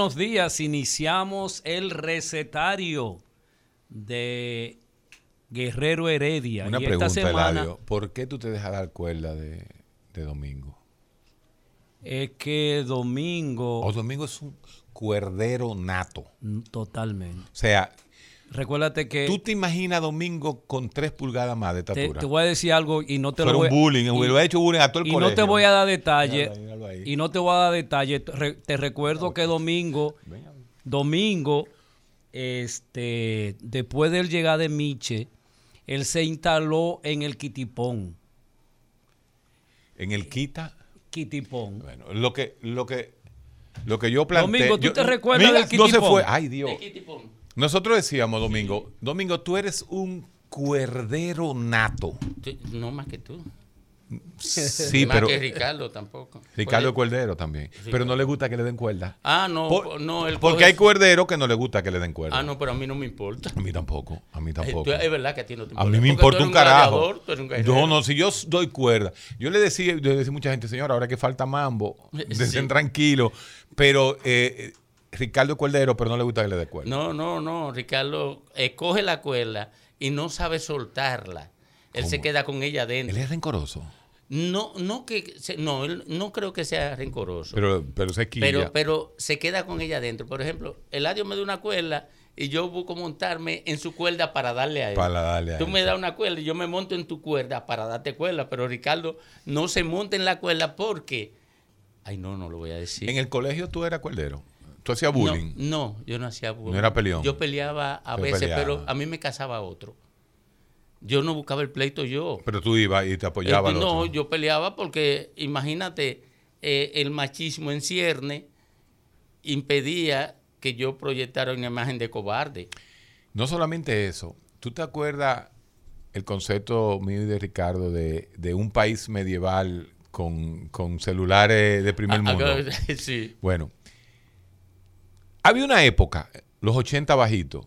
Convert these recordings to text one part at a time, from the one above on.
Buenos días, iniciamos el recetario de Guerrero Heredia. Una Y esta pregunta, semana Eladio. ¿Por qué tú te dejas dar cuerda de, de Domingo? es que domingo, O Domingo es un cuerdero nato. Totalmente. O sea, Recuérdate que tú te imaginas a Domingo con tres pulgadas más de te, estatura. te voy a decir algo y no te Fuera lo voy un bullying, y- lo ha hecho bullying a todo el y colegio. no te voy a dar detalle Míralo ahí, míralo ahí. y no te voy a dar detalle te, re- te recuerdo que domingo domingo este después del llegar de Miche él se instaló en el Quitipón En el quita, Quitipón bueno, lo que, lo que, lo que yo planteé. Domingo, ¿tú yo- te recuerdas Mira, del No se Quitipón? fue. Ay, Dios. Nosotros decíamos, Domingo, Domingo, tú eres un cuerdero nato. No más que tú. Sí, más pero que Ricardo tampoco. Ricardo es Puede- cuerdero también. Pero no le gusta que le den cuerda. Ah, no, Por- no. él porque coge- hay cuerderos que no le gusta que le den cuerda. Ah, no, pero a mí no me importa. A mí tampoco, a mí Eh, tampoco. es verdad que a ti no te A importa. mí me tú importa eres un carajo. gladiador, tú eres un guerrero. No, no, si yo doy cuerda. Yo le decía, yo le decía a mucha gente, señor, ahora que falta mambo, Sí. estén tranquilos. Pero eh, Ricardo es cuerdero, pero no le gusta que le dé cuerda. No, no, no. Ricardo eh, coge la cuerda y no sabe soltarla. Él se queda con ella Él dentro. es rencoroso, No, no que no, él no creo que sea rencoroso. pero, pero se quilla. pero, pero se queda con ella dentro. Por ejemplo, Eladio me da una cuerda y yo busco montarme en su cuerda para darle a él. Para darle a Tú él, me das una cuerda y yo me monto en tu cuerda para darte cuerda, pero Ricardo no se monta en la cuerda porque... Ay, no, no lo voy a decir. En el colegio tú eras cuerdero. Tú hacías bullying. No, no, yo no hacía bullying. No era peleón. Yo peleaba a Pero veces, peleaba. pero a mí me casaba otro. Yo no buscaba el pleito yo. Pero tú ibas y te apoyabas. Eh, no, otro. yo peleaba porque, imagínate, eh, el machismo en cierne impedía que yo proyectara una imagen de cobarde. No solamente eso. ¿Tú te acuerdas el concepto mío y de Ricardo de, de un país medieval con, con celulares de primer Ah, mundo? ah, sí. Bueno, había una época, los 80 bajitos,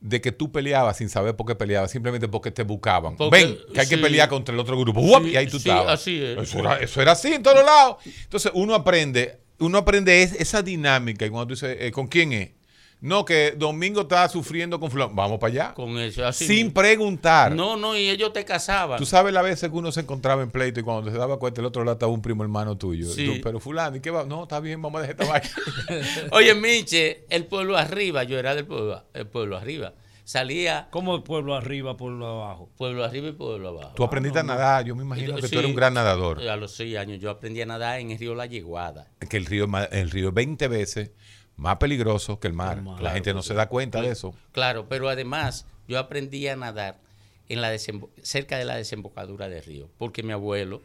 de que tú peleabas sin saber por qué peleabas, simplemente porque te buscaban. Porque- Ven, que hay que pelear contra el otro grupo. Y ahí tú sí, estabas. así es. Eso era, eso era así en todos lados. Entonces uno aprende, uno aprende es- esa dinámica y cuando tú dices, eh, ¿con quién es? No, que Domingo está sufriendo con fulano. Vamos para allá. Con eso, así sin mismo. preguntar. No, no, y ellos te casaban. Tú sabes la veces que uno se encontraba en pleito y cuando se daba cuenta el otro lado estaba un primo hermano tuyo. Sí. tú, pero fulano, ¿y qué va? No, está bien, vamos a dejar esta vaina. Oye, Miche, el pueblo arriba, yo era del pueblo, el pueblo arriba. Salía como el pueblo arriba pueblo abajo pueblo arriba y pueblo abajo. Tú aprendiste a nadar, yo me imagino que tú Sí. eres un gran nadador. A los seis años yo aprendí a nadar en el río La Yeguada. Que el río, el río es 20 veces más peligroso que el mar. La gente no se da cuenta de eso. Claro, pero además yo aprendí a nadar en la cerca de la desembocadura del río, porque mi abuelo,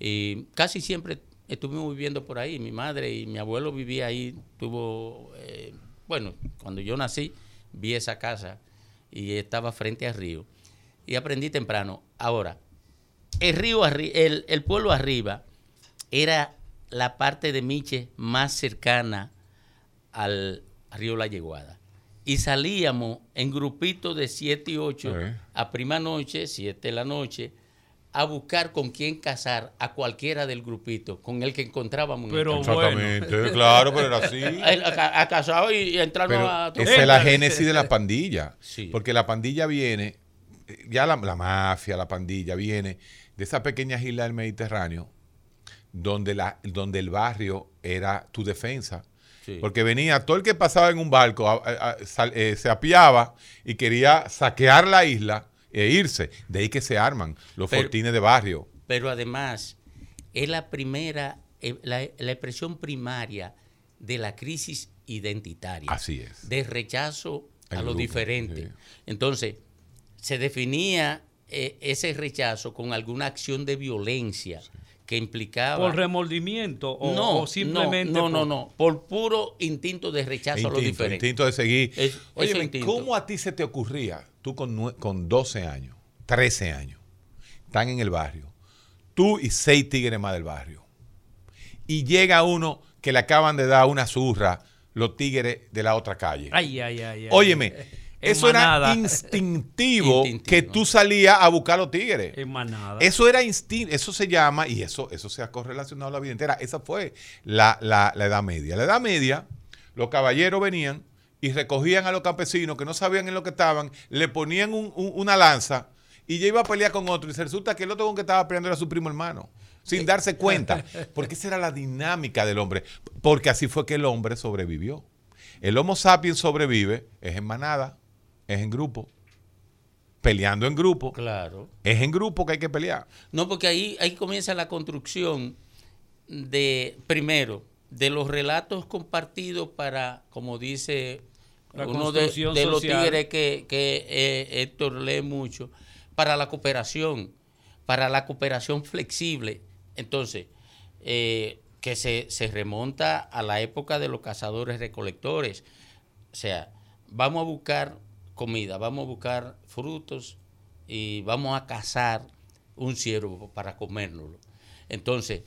y casi siempre estuvimos viviendo por ahí, mi madre y mi abuelo vivía ahí, tuvo, eh, bueno, cuando yo nací, vi esa casa y estaba frente al río, y aprendí temprano. Ahora, el río, el, el pueblo arriba era la parte de Miche más cercana al río La Yeguada. Y salíamos en grupitos de 7 y 8 Sí. a prima noche, 7 de la noche, a buscar con quién casar a cualquiera del grupito, con el que encontrábamos. en el Pero campo. Exactamente, claro, pero era así. A, a- y, Pero a... esa es la génesis de la pandilla. Sí. Porque la pandilla viene, eh, ya la, la mafia, la pandilla viene de esa pequeña isla del Mediterráneo, donde, la, donde el barrio era tu defensa. Sí. Porque venía todo el que pasaba en un barco, a- a- a- sal- eh, se apiaba y quería saquear la isla e irse. De ahí que se arman los Pero- fortines de barrio. Pero además, es la primera, eh, la, la expresión primaria de la crisis identitaria. Así es. De rechazo El a lo grupo, diferente. sí. Entonces, se definía eh, ese rechazo con alguna acción de violencia que implicaba... Por remordimiento o, no, o simplemente. no, no, por- no, por puro instinto de rechazo a lo diferente. instinto de seguir. Es- instinto. ¿cómo a ti se te ocurría, tú con, con 12 años, 13 años, están en el barrio, tú y seis tigres más del barrio, y llega uno que le acaban de dar una zurra, los tigres de la otra calle? Ay, ay, ay. ay. Óyeme, eso era instintivo Instintivo. que tú salías a buscar los tigres. En manada. Eso era instinto, eso se llama, y eso, eso se ha correlacionado la vida entera. Esa fue la, la- la Edad Media. La Edad Media, los caballeros venían y recogían a los campesinos que no sabían en lo que estaban, le ponían un- un- una lanza y ya iba a pelear con otro. Y se resulta que el otro con que estaba peleando era su primo hermano, sin darse cuenta. Porque esa era la dinámica del hombre. Porque así fue que el hombre sobrevivió. El Homo sapiens sobrevive, es en manada, es en grupo, peleando en grupo. Claro. Es en grupo que hay que pelear. No, porque ahí, ahí comienza la construcción de, primero, de los relatos compartidos para, como dice La uno de, los tigres que, que eh, Héctor lee mucho, para la cooperación, para la cooperación flexible. Entonces, eh, que se, se remonta a la época de los cazadores recolectores. O sea, vamos a buscar comida, vamos a buscar frutos y vamos a cazar un ciervo para comérnoslo. Entonces,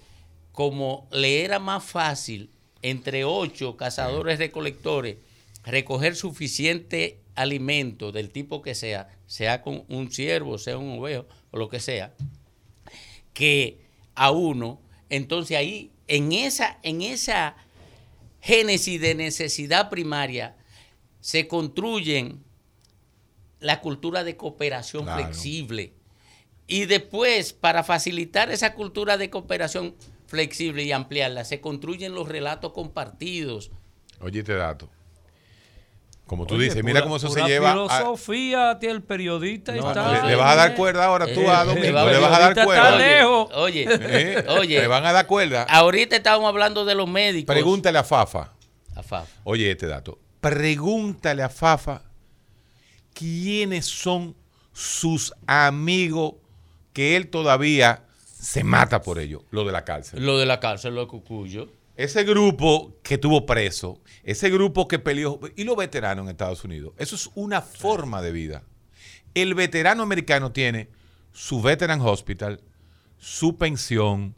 como le era más fácil entre ocho cazadores recolectores recoger suficiente alimento del tipo que sea, sea con un ciervo, sea un ovejo o lo que sea, que a uno, entonces ahí en esa, en esa génesis de necesidad primaria se construyen la cultura de cooperación Claro. flexible. Y después, para facilitar esa cultura de cooperación flexible y ampliarla, se construyen los relatos compartidos. Oye, este dato. Como tú Oye, dices, mira cómo eso se lleva. a- filosofía, tío, el periodista No, está. le, le vas a dar cuerda ahora tú Eh, a Domingo. Le vas a dar cuerda. está lejos. Oye, Eh, oye, Le van a dar cuerda. ahorita estábamos hablando de los médicos. Pregúntale a Fafa. A Fafa. Oye, este dato. Pregúntale a Fafa quiénes son sus amigos que él todavía se mata por ellos, lo de la cárcel. Lo de la cárcel, lo de Cucuyo. Ese grupo que tuvo preso, ese grupo que peleó, y los veteranos en Estados Unidos, eso es una forma de vida. El veterano americano tiene su veteran hospital, su pensión,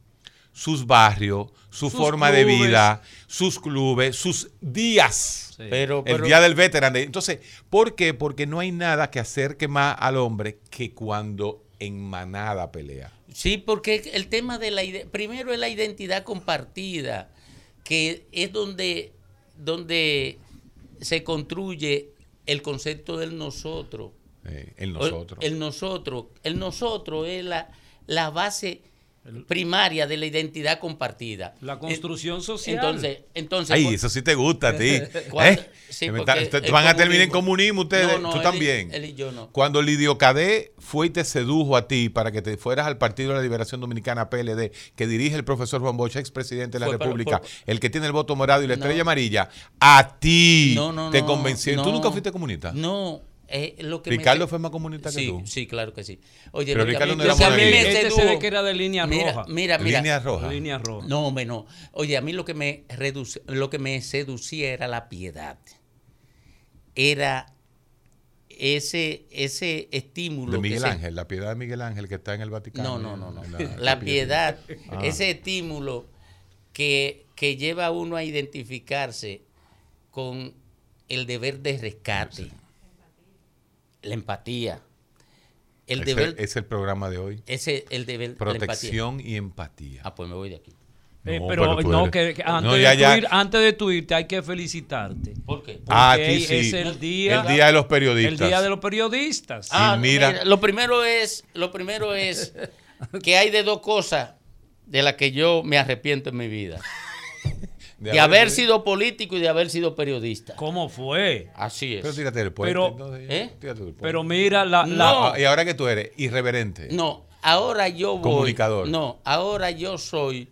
sus barrios, su Sus forma de vida, sus clubes, sus días. Sí. Pero, El día del veterano. Entonces, ¿por qué? Porque no hay nada que acerque más al hombre que cuando en manada pelea. Sí, porque el tema de la primero es la identidad compartida, que es donde, donde se construye el concepto del nosotros. eh, el nosotros. El nosotros. El nosotros es la, la base primaria de la identidad compartida. La construcción social. Entonces, entonces Ay, eso sí te gusta a ti. ¿eh? sí, van a terminar en comunismo- ustedes, No, no, tú él también. él y yo no. Cuando Lidio Cadé fue y te sedujo a ti para que te fueras al Partido de la Liberación Dominicana PLD, que dirige el profesor Juan Bosch, expresidente de la Fue República, el que tiene el voto morado y la No. estrella amarilla, a ti No, no, te no, convenció. ¿Tú nunca fuiste comunista? No, eh, lo que me Ricardo fue más comunista que sí, tú. Sí, claro que sí. Oye, Pero Ricardo no era a mí Este se ve que era de línea mira, roja. Mira, mira. Línea roja. Línea roja. No, hombre, no. Oye, a mí lo que me reduce, lo que me seducía era la piedad. Era ese, ese estímulo. De que Miguel se- Ángel, la piedad de Miguel Ángel que está en el Vaticano. No, no, no, no. La, La piedad, Ah. ese estímulo que, que lleva a uno a identificarse con el deber de rescate, la empatía. El Ese deber, es el programa de hoy. ese, el deber, la empatía. Protección y empatía. Ah, pues me voy de aquí. Eh, No, pero, no, que, que antes, No, de ya, ir- antes de tu irte hay que felicitarte. ¿Por qué? Ah, Porque aquí sí. es el día, El día de los el periodistas. día de los periodistas. Ah, mira. mira, lo primero es, lo primero es que hay de dos cosas de la que yo me arrepiento en mi vida. De De haber sido político y de haber sido periodista. ¿Cómo fue? Así es. Pero tírate del puente. Pero- entonces, ¿eh? tírate del puente. Pero mira, la, la- No. Ah, y ahora que tú eres irreverente. No, ahora yo voy. Comunicador. No, ahora yo soy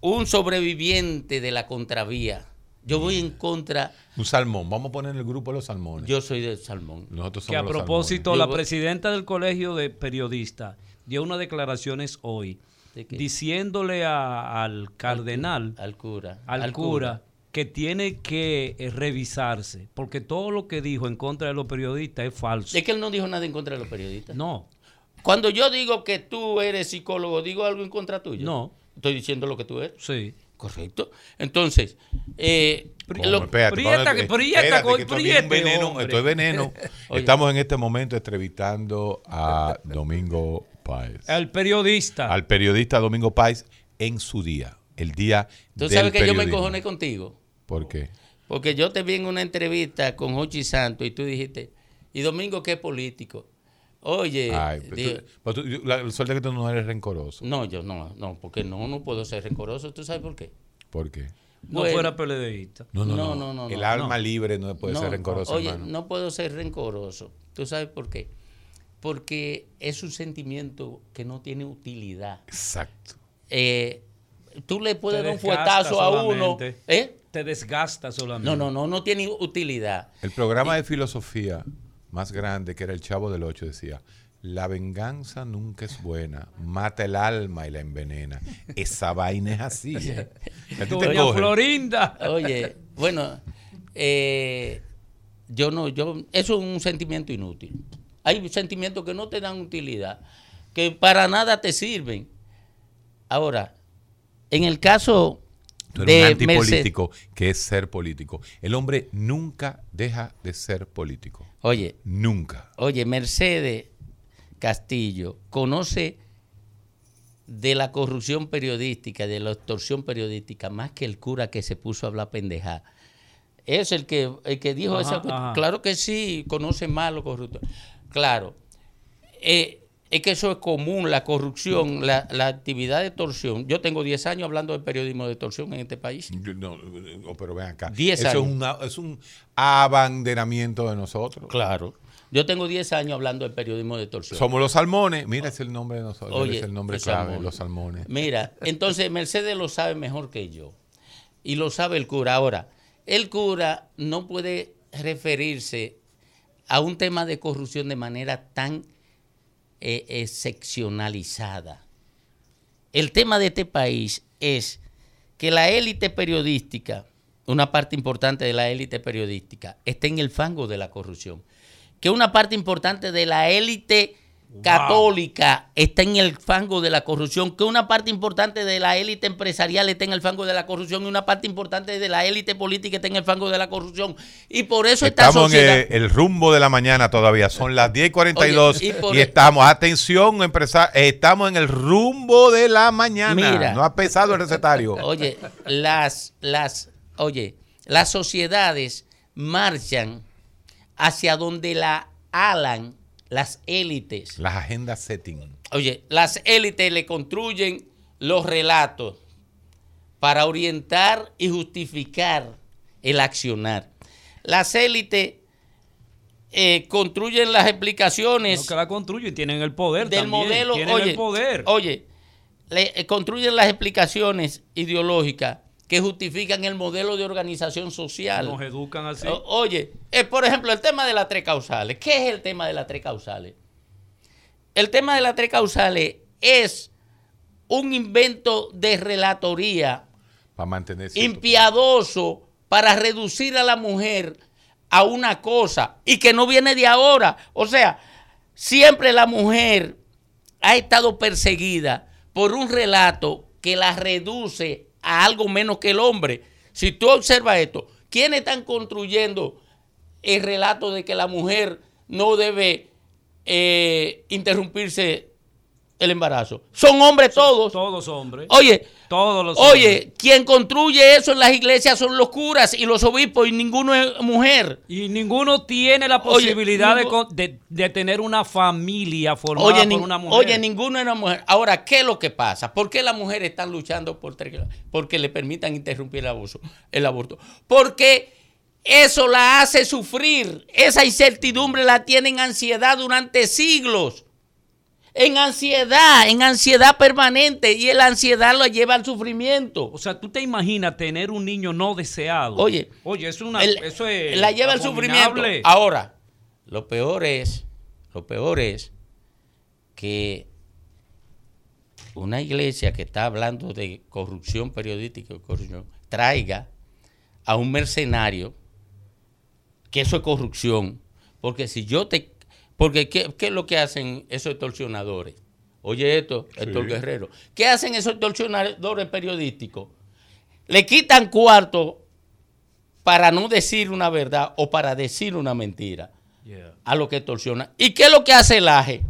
un sobreviviente de la contravía. Yo voy en contra. Un salmón. Vamos a poner en el grupo los salmones. Yo soy del salmón. Nosotros que a somos los propósito, la presidenta del colegio de periodistas dio unas declaraciones hoy Diciéndole a- al cardenal, Al cura. al, cura, que tiene que eh, revisarse, porque todo lo que dijo en contra de los periodistas es falso. Es que él no dijo nada en contra de los periodistas. No, Cuando yo digo que tú eres psicólogo, ¿digo algo en contra tuyo? No. Estoy diciendo lo que tú eres. sí. Correcto. Entonces, eh, ¿Cómo? lo- Espérate, Prieta, ¿para dónde- que- prieta, espérate, que veneno, hombre. esto es veneno. Estamos en este momento entrevistando a Domingo Páez. El periodista. Al periodista Domingo Páez en su día. El día tú del sabes que yo me encojoné contigo. ¿Por qué? Porque yo te vi en una entrevista con Hochi Santos y tú dijiste, ¿y Domingo qué es político? Oye, Ay, pero digo, tú- pero tú- la, la suerte es que tú no eres rencoroso. no, yo no, no, porque no, no puedo ser rencoroso. ¿Tú sabes por qué? ¿Por qué? no Bueno. fuera PLDista. No, no, No, no. no, no, El no, alma no. libre no puede No, ser rencoroso, Oye, hermano. no puedo ser rencoroso. ¿Tú sabes por qué? Porque es un sentimiento que no tiene utilidad. Exacto. Eh, tú le puedes dar un fuetazo a uno. ¿eh? Te desgasta solamente. No, no, no, no tiene utilidad. El programa de filosofía más grande, que era el Chavo del Ocho, decía, la venganza nunca es buena, mata el alma y la envenena. Esa vaina es así. ¿eh? Doña. Florinda. Oye, bueno, eh, yo no, yo, eso es un sentimiento inútil. Hay sentimientos que no te dan utilidad, que para nada te sirven. Ahora, en el caso Tú eres un de Mercedes, antipolítico, que es ser político. El hombre nunca deja de ser político. oye, Nunca. Oye, Mercedes Castillo conoce de la corrupción periodística, de la extorsión periodística, más que el cura que se puso a hablar pendeja. Es el que, el que dijo Ajá, esa. Claro que sí, conoce más los corruptos. Claro. Eh, es que eso es común, la corrupción, la, la actividad de extorsión. Yo tengo 10 años hablando de periodismo de extorsión en este país. No, pero ven acá. Diez Eso es, años. una- es un abanderamiento de nosotros. Claro. Yo tengo 10 años hablando de periodismo de extorsión. Somos los salmones. Mira, es el nombre de nosotros. Oye, es el nombre los clave, salmones. los salmones. Mira, entonces Mercedes lo sabe mejor que yo. Y lo sabe el cura. Ahora, el cura no puede referirse a un tema de corrupción de manera tan eh, eh, seccionalizada. El tema de este país es que la élite periodística, una parte importante de la élite periodística, está en el fango de la corrupción. Que una parte importante de la élite católica está en el fango de la corrupción, que una parte importante de la élite empresarial está en el fango de la corrupción y una parte importante de la élite política está en el fango de la corrupción. Y por eso esta Estamos en sociedad... el, el rumbo de la mañana todavía. Son las 10 y 42 Oye, y y, por- estamos, atención, empresa, estamos en el rumbo de la mañana. Mira. no ha pesado el recetario. Oye, las, las, oye, las sociedades marchan hacia donde la alan las élites. Las agendas setting. Oye, las élites le construyen los relatos para orientar y justificar el accionar. Las élites eh, construyen las explicaciones No, que la construyen, tienen el poder del también, modelo. tienen Oye, el poder. oye, le- eh, construyen las explicaciones ideológicas que justifican el modelo de organización social. Nos educan así. O- Oye, eh, por ejemplo, el tema de las tres causales. ¿Qué es el tema de las tres causales? El tema de las tres causales es un invento de relatoría Para para reducir a la mujer a una cosa y que no viene de ahora. O sea, siempre la mujer ha estado perseguida por un relato que la reduce a algo menos que el hombre. Si tú observas esto, ¿quiénes están construyendo el relato de que la mujer no debe eh, interrumpirse el embarazo? Son hombres todos. Todos hombres. Oye, Todos los Oye, quien construye eso en las iglesias son los curas y los obispos y ninguno es mujer. Y ninguno tiene la Oye, posibilidad de tener una familia formada Oye, por una mujer. oye, ninguno es una mujer. Ahora, ¿qué es lo que pasa? ¿Por qué las mujeres están luchando por porque le permitan interrumpir el abuso, el aborto? Porque eso la hace sufrir. Esa incertidumbre la tiene en ansiedad durante siglos. En ansiedad, en ansiedad permanente. Y la ansiedad lo lleva al sufrimiento. O sea, tú te imaginas tener un niño no deseado. Oye, oye, eso es una, El- eso es la lleva al sufrimiento. Ahora, lo peor es, lo peor es que una iglesia que está hablando de corrupción periodística, corrupción, traiga a un mercenario, que eso es corrupción, porque si yo te, porque ¿qué, qué es lo que hacen esos extorsionadores? Oye esto, Héctor Guerrero, ¿qué hacen esos extorsionadores periodísticos? Le quitan cuarto para no decir una verdad o para decir una mentira Yeah. a lo que extorsiona. ¿Y qué es lo que hace el AGE?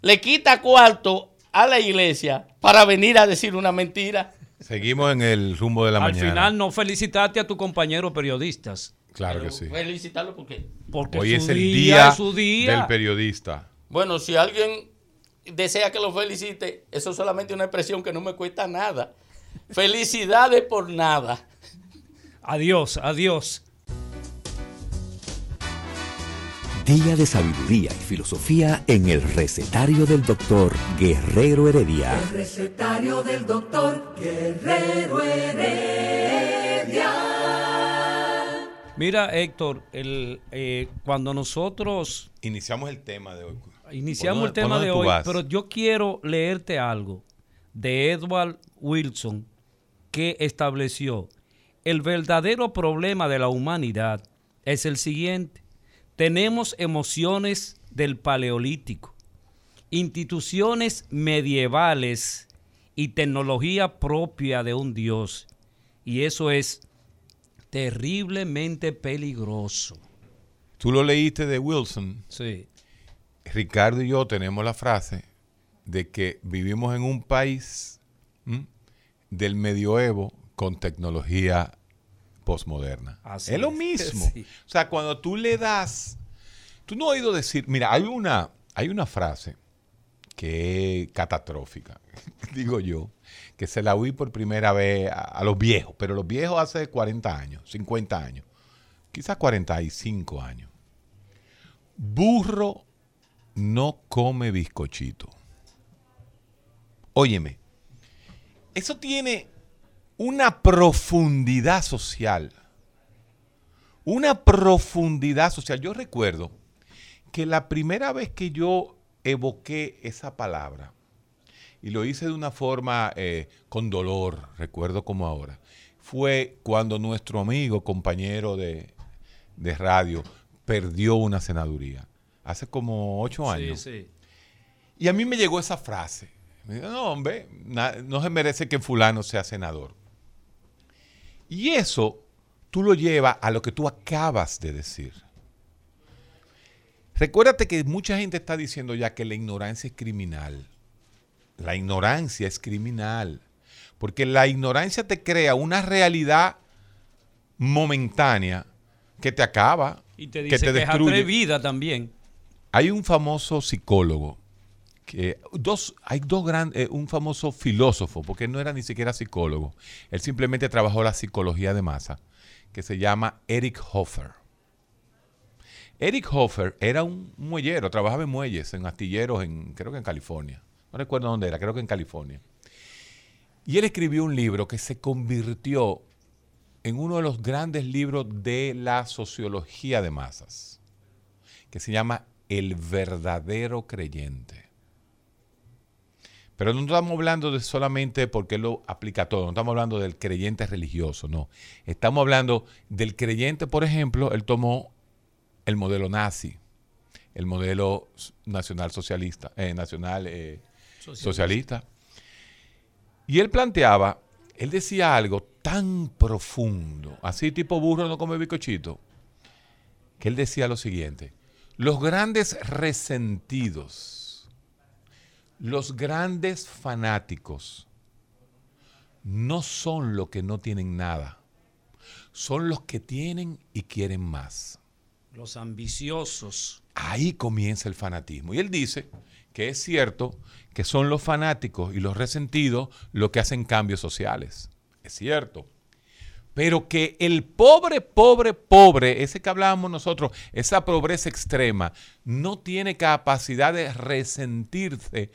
Le quita cuarto a la iglesia para venir a decir una mentira. Seguimos en el rumbo de la Al mañana. final no felicitaste a tu compañero periodistas. Claro que sí. Felicitarlo porque, Porque Hoy su es el día día, es su día. del periodista. bueno, si alguien desea que lo felicite, eso es solamente una expresión que no me cuesta nada. Felicidades por nada. Adiós, adiós. Día de sabiduría y filosofía en el recetario del doctor Guerrero Heredia. El recetario del doctor Guerrero Heredia. Mira, Héctor, el, eh, cuando nosotros Iniciamos el tema de hoy. iniciamos ¿Por el tema de hoy, vas? pero yo quiero leerte algo de Edward Wilson que estableció el verdadero problema de la humanidad es el siguiente. Tenemos emociones del paleolítico, instituciones medievales y tecnología propia de un dios. Y eso es terriblemente peligroso. Tú lo leíste de Wilson. Sí. Ricardo y yo tenemos la frase de que vivimos en un país ¿m? del medioevo con tecnología posmoderna. Es lo mismo. Sí. O sea, cuando tú le das, tú no has oído decir, mira, hay una, hay una frase que es catastrófica, digo yo, que se la oí por primera vez a, los viejos, pero los viejos hace 40 años, 50 años, quizás 45 años. Burro no come bizcochito. Óyeme, eso tiene una profundidad social. Una profundidad social. Yo recuerdo que la primera vez que yo evoqué esa palabra, y lo hice de una forma eh, con dolor, recuerdo como ahora, fue cuando nuestro amigo, compañero de, de radio, perdió una senaduría. Hace como ocho años. Sí, sí. Y a mí me llegó esa frase. Me dijo, no, hombre, na- no se merece que fulano sea senador. Y eso tú lo llevas a lo que tú acabas de decir. Recuérdate que mucha gente está diciendo ya que la ignorancia es criminal. La ignorancia es criminal. Porque la ignorancia te crea una realidad momentánea que te acaba, Y te que dice te que, es destruye. atrevida también. Hay un famoso psicólogo, que dos, hay dos grandes, un famoso filósofo, porque él no era ni siquiera psicólogo, él simplemente trabajó la psicología de masa, que se llama Eric Hoffer. Eric Hoffer era un muellero, trabajaba en muelles, en astilleros, en, creo que en California. No recuerdo dónde era, creo que en California. Y él escribió un libro que se convirtió en uno de los grandes libros de la sociología de masas, que se llama El verdadero creyente. Pero no estamos hablando solamente porque él lo aplica todo, no estamos hablando del creyente religioso, no. Estamos hablando del creyente, por ejemplo, él tomó el modelo nazi, el modelo nacional socialista, eh, nacional eh, socialista. Y él planteaba, él decía algo tan profundo, así tipo burro no come bicochito, que él decía lo siguiente, los grandes resentidos, los grandes fanáticos, no son los que no tienen nada, son los que tienen y quieren más. Los ambiciosos. Ahí comienza el fanatismo. Y él dice que es cierto que son los fanáticos y los resentidos los que hacen cambios sociales. Es cierto. Pero que el pobre, pobre, pobre, ese que hablábamos nosotros, esa pobreza extrema, no tiene capacidad de resentirse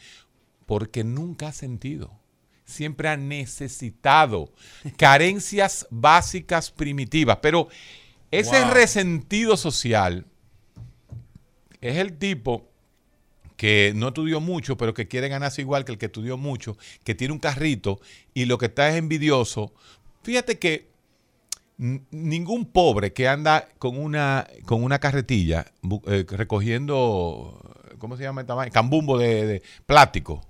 porque nunca ha sentido. Siempre ha necesitado carencias básicas primitivas. Pero ese Wow. resentido social es el tipo que no estudió mucho, pero que quiere ganarse igual que el que estudió mucho, que tiene un carrito y lo que está es envidioso. Fíjate que ningún pobre que anda con una, con una carretilla eh, recogiendo, ¿cómo se llama esta vaina? Cambumbo de, de plástico,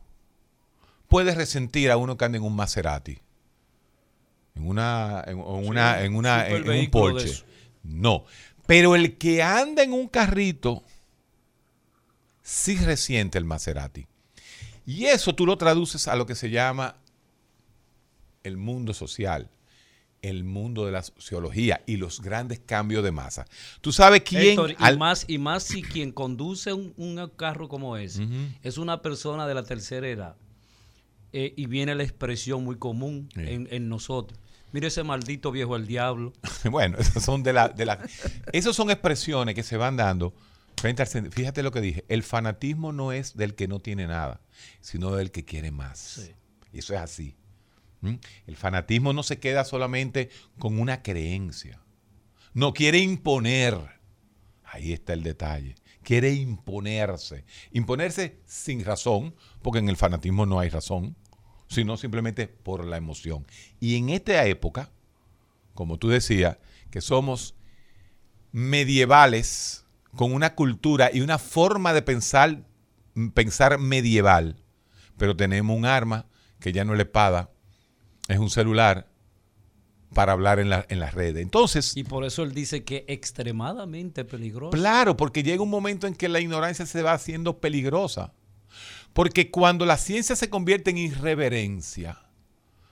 puede resentir a uno que anda en un Maserati. En una, en, en una, en una, en, un Porsche. No. Pero el que anda en un carrito sí resiente el Maserati. Y eso tú lo traduces a lo que se llama el mundo social, el mundo de la sociología y los grandes cambios de masa. ¿Tú sabes quién? Héctor, y, al- más, y más si quien conduce un, un carro como ese es una persona de la tercera edad. Eh, y viene la expresión muy común Sí. en, en nosotros. Mire ese maldito viejo el diablo. Bueno, esas son de la, de la, esos son expresiones que se van dando al Fíjate lo que dije. El fanatismo no es del que no tiene nada, sino del que quiere más. Sí. Y eso es así. ¿Mm? El fanatismo no se queda solamente con una creencia. No quiere imponer. Ahí está el detalle. Quiere imponerse. Imponerse sin razón, porque en el fanatismo no hay razón, sino simplemente por la emoción. Y en esta época, como tú decías, que somos medievales con una cultura y una forma de pensar, pensar medieval, pero tenemos un arma que ya no es la espada, es un celular para hablar en, la- en las redes. Entonces, Y por eso él dice que extremadamente peligroso. Claro, porque llega un momento en que la ignorancia se va haciendo peligrosa. Porque cuando la ciencia se convierte en irreverencia,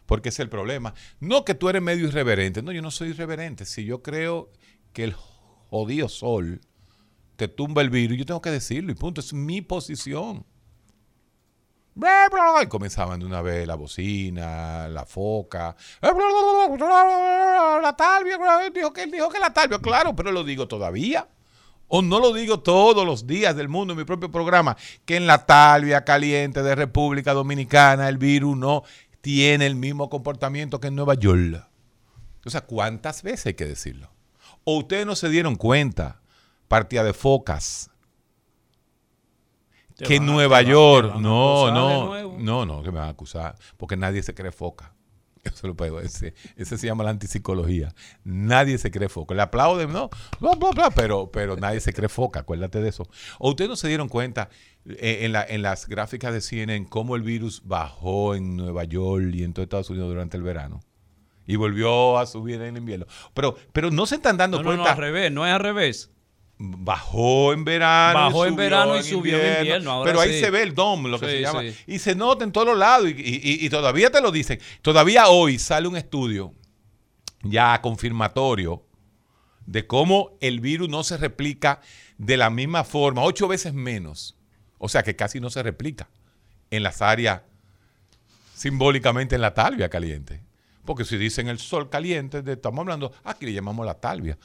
porque es el problema, no que tú eres medio irreverente, no, yo no soy irreverente. Si yo creo que el jodido sol te tumba el virus, yo tengo que decirlo y punto, es mi posición. Y comenzaban de una vez la bocina, la foca. La talvia, dijo que, dijo que la talvia, claro, pero lo digo todavía. O no lo digo todos los días del mundo en mi propio programa, que en la talvia caliente de República Dominicana el virus no tiene el mismo comportamiento que en Nueva York. O sea, ¿cuántas veces hay que decirlo? ¿O ustedes no se dieron cuenta, partida de focas, Te que a- Nueva York, no, no, no, no, que me van a acusar, porque nadie se cree foca. Eso lo pego, ese, ese se llama la antipsicología. Nadie se cree foca. Le aplauden, ¿no? Bla, bla, bla, pero, pero nadie se cree foca, acuérdate de eso. ¿O ustedes no se dieron cuenta eh, en, la- en las gráficas de CNN cómo el virus bajó en Nueva York y en todo Estados Unidos durante el verano? Y volvió a subir en el invierno. Pero, pero no se están dando No, no, no, cuenta. al revés, no es al revés. Bajó en verano. Bajó en verano y subió en invierno, ahora pero ahí sí. se ve el DOM, lo que Sí, se llama. sí. Y se nota en todos los lados. Y, y- y todavía te lo dicen. Todavía hoy sale un estudio ya confirmatorio de cómo el virus no se replica de la misma forma, ocho veces menos. O sea que casi no se replica en las áreas simbólicamente en la talvia caliente. Porque si dicen el sol caliente, de- estamos hablando, aquí le llamamos la talvia.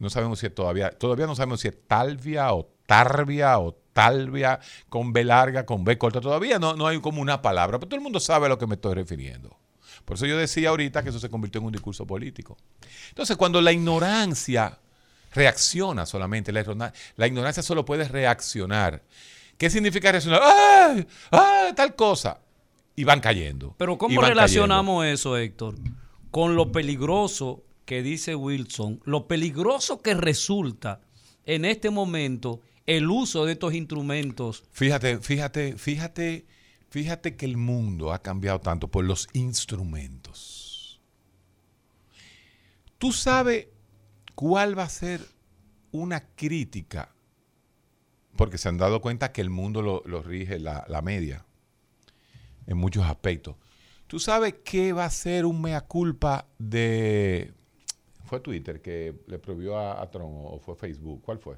No sabemos si es todavía, todavía no sabemos si es talvia o tarbia o talvia con B larga, con B corta. Todavía no, no hay como una palabra, pero todo el mundo sabe a lo que me estoy refiriendo. Por eso yo decía ahorita que eso se convirtió en un discurso político. Entonces, cuando la ignorancia reacciona solamente, la, igno- la ignorancia solo puede reaccionar. ¿Qué significa reaccionar? ¡Ay! ¡Ay! Tal cosa. Y van cayendo. Pero ¿cómo relacionamos eso, Héctor? Con lo peligroso que dice Wilson, lo peligroso que resulta en este momento el uso de estos instrumentos. Fíjate, fíjate, fíjate, fíjate que el mundo ha cambiado tanto por los instrumentos. ¿Tú sabes cuál va a ser una crítica? Porque se han dado cuenta que el mundo lo, rige la, la media en muchos aspectos. ¿Tú sabes qué va a ser un mea culpa de... ¿Fue Twitter que le prohibió a, a Trump o fue Facebook? ¿Cuál fue?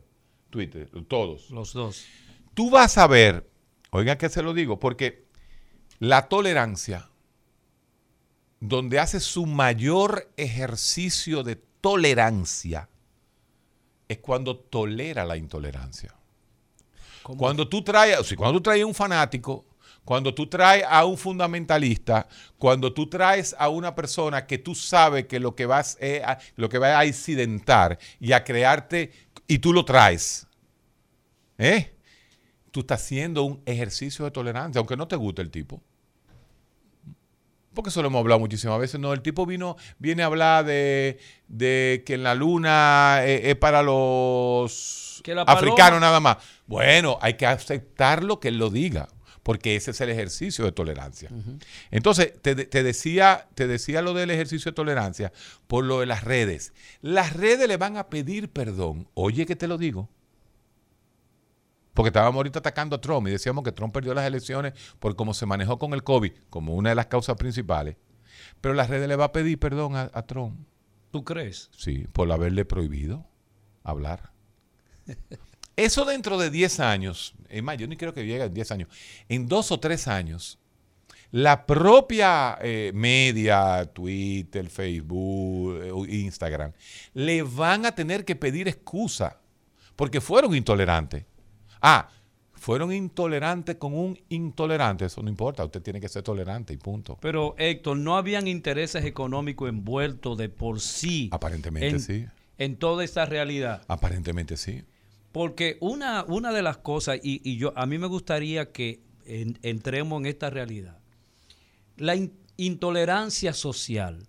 Twitter, todos. Los dos. Tú vas a ver, oigan que se lo digo, porque la tolerancia, donde hace su mayor ejercicio de tolerancia, es cuando tolera la intolerancia. ¿Cómo? Cuando tú traes, o sea, cuando tú traes un fanático, cuando tú traes a un fundamentalista, cuando tú traes a una persona que tú sabes que lo que vas es a, lo que va a incidentar y a crearte y tú lo traes, ¿eh? Tú estás haciendo un ejercicio de tolerancia, aunque no te guste el tipo. Porque eso lo hemos hablado muchísimas veces. No, el tipo vino, viene a hablar de, de que en la luna eh, es para los africanos nada más. Bueno, hay que aceptarlo que él lo diga, porque ese es el ejercicio de tolerancia. Entonces, te, te decía, te decía lo del ejercicio de tolerancia por lo de las redes. Las redes le van a pedir perdón. Oye, que te lo digo. Porque estábamos ahorita atacando a Trump y decíamos que Trump perdió las elecciones por cómo se manejó con el COVID, como una de las causas principales. Pero las redes le va a pedir perdón a, a Trump, ¿Tú crees? sí, por haberle prohibido hablar. Eso dentro de 10 años, es más, yo ni creo que llegue en 10 años, en dos o tres años, la propia eh, media, Twitter, Facebook, eh, Instagram, le van a tener que pedir excusa porque fueron intolerantes. Ah, fueron intolerantes con un intolerante, eso no importa, usted tiene que ser tolerante y punto. Pero Héctor, ¿no habían intereses económicos envueltos de por sí Aparentemente en, sí, en toda esta realidad? aparentemente sí. Porque una, una de las cosas, y, y yo a mí me gustaría que en- entremos en esta realidad, la in- intolerancia social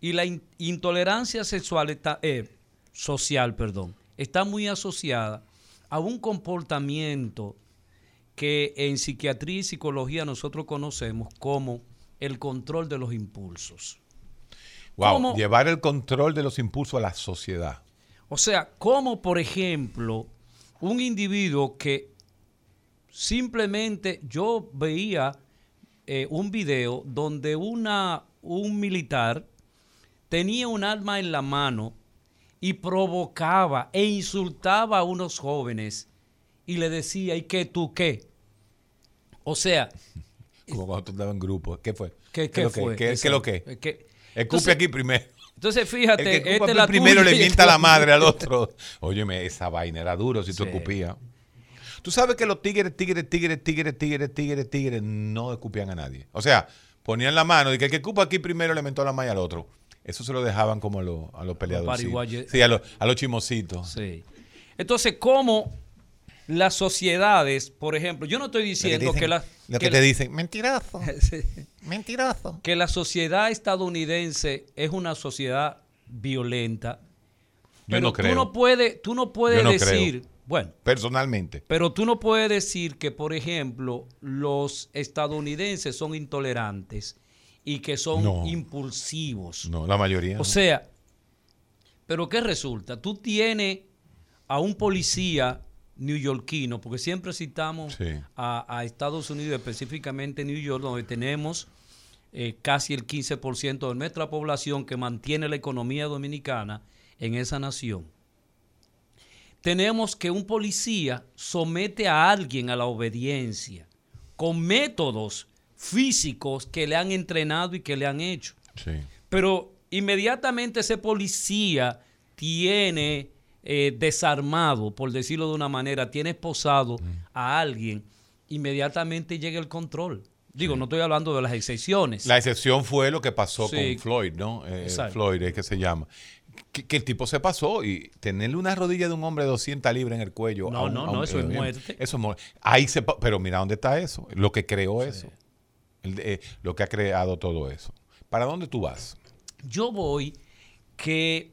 y la in- intolerancia sexual está, eh, social, perdón, está muy asociada a un comportamiento que en psiquiatría y psicología nosotros conocemos como el control de los impulsos. Wow, ¿Cómo? llevar el control de los impulsos a la sociedad. O sea, como por ejemplo un individuo que simplemente yo veía eh, un video donde una, un militar tenía un arma en la mano y provocaba e insultaba a unos jóvenes y le decía, ¿y qué tú qué? O sea, Como cuando tú andabas en grupo. ¿Qué fue? ¿qué, ¿Qué qué lo que? fue? ¿Qué, qué lo que? ¿qué? Escupe Entonces- aquí primero. Entonces, fíjate, El que esta escupa es la primero tuya le mienta la madre al otro. Óyeme, esa vaina era duro si tú escupías. Tú sabes que los tigres, tigres, tigres, tigres, tigres, tigres, tigres no escupían a nadie. O sea, ponían la mano y que el que escupa aquí primero le mentó la mano al otro. Eso se lo dejaban como a los, a los peleadores. Sí, a los, a los chimositos. Sí. Entonces, ¿cómo las sociedades, por ejemplo, yo no estoy diciendo que, la, lo que que la- te dicen, mentiroso, Sí. mentiroso. que la sociedad estadounidense es una sociedad violenta. Yo pero no creo. Tú no puedes, tú no puedes Yo no decir, bueno, Personalmente. pero tú no puedes decir que, por ejemplo, los estadounidenses son intolerantes y que son No. impulsivos. No, la mayoría. O no. sea, pero ¿qué resulta? Tú tienes a un policía neoyorquino, porque siempre citamos Sí. a, a Estados Unidos, específicamente New York, donde tenemos eh, casi el 15% de nuestra población que mantiene la economía dominicana en esa nación. Tenemos que un policía somete a alguien a la obediencia con métodos físicos que le han entrenado y que le han hecho. Sí. Pero inmediatamente ese policía tiene eh, desarmado, por decirlo de una manera, tiene esposado a alguien, inmediatamente llega el control. Digo, no estoy hablando de las excepciones. La excepción fue lo que pasó Sí. con Floyd, ¿no? Eh. Floyd es que se llama. Que, que el tipo se pasó y tenerle una rodilla de un hombre de 200 libras en el cuello. No, un- no, no, un- eso es muerte. Eso es muerte. Ahí se, pero mira dónde está eso. Lo que creó eso. El eh, lo que ha creado todo eso. ¿Para dónde tú vas? Yo voy que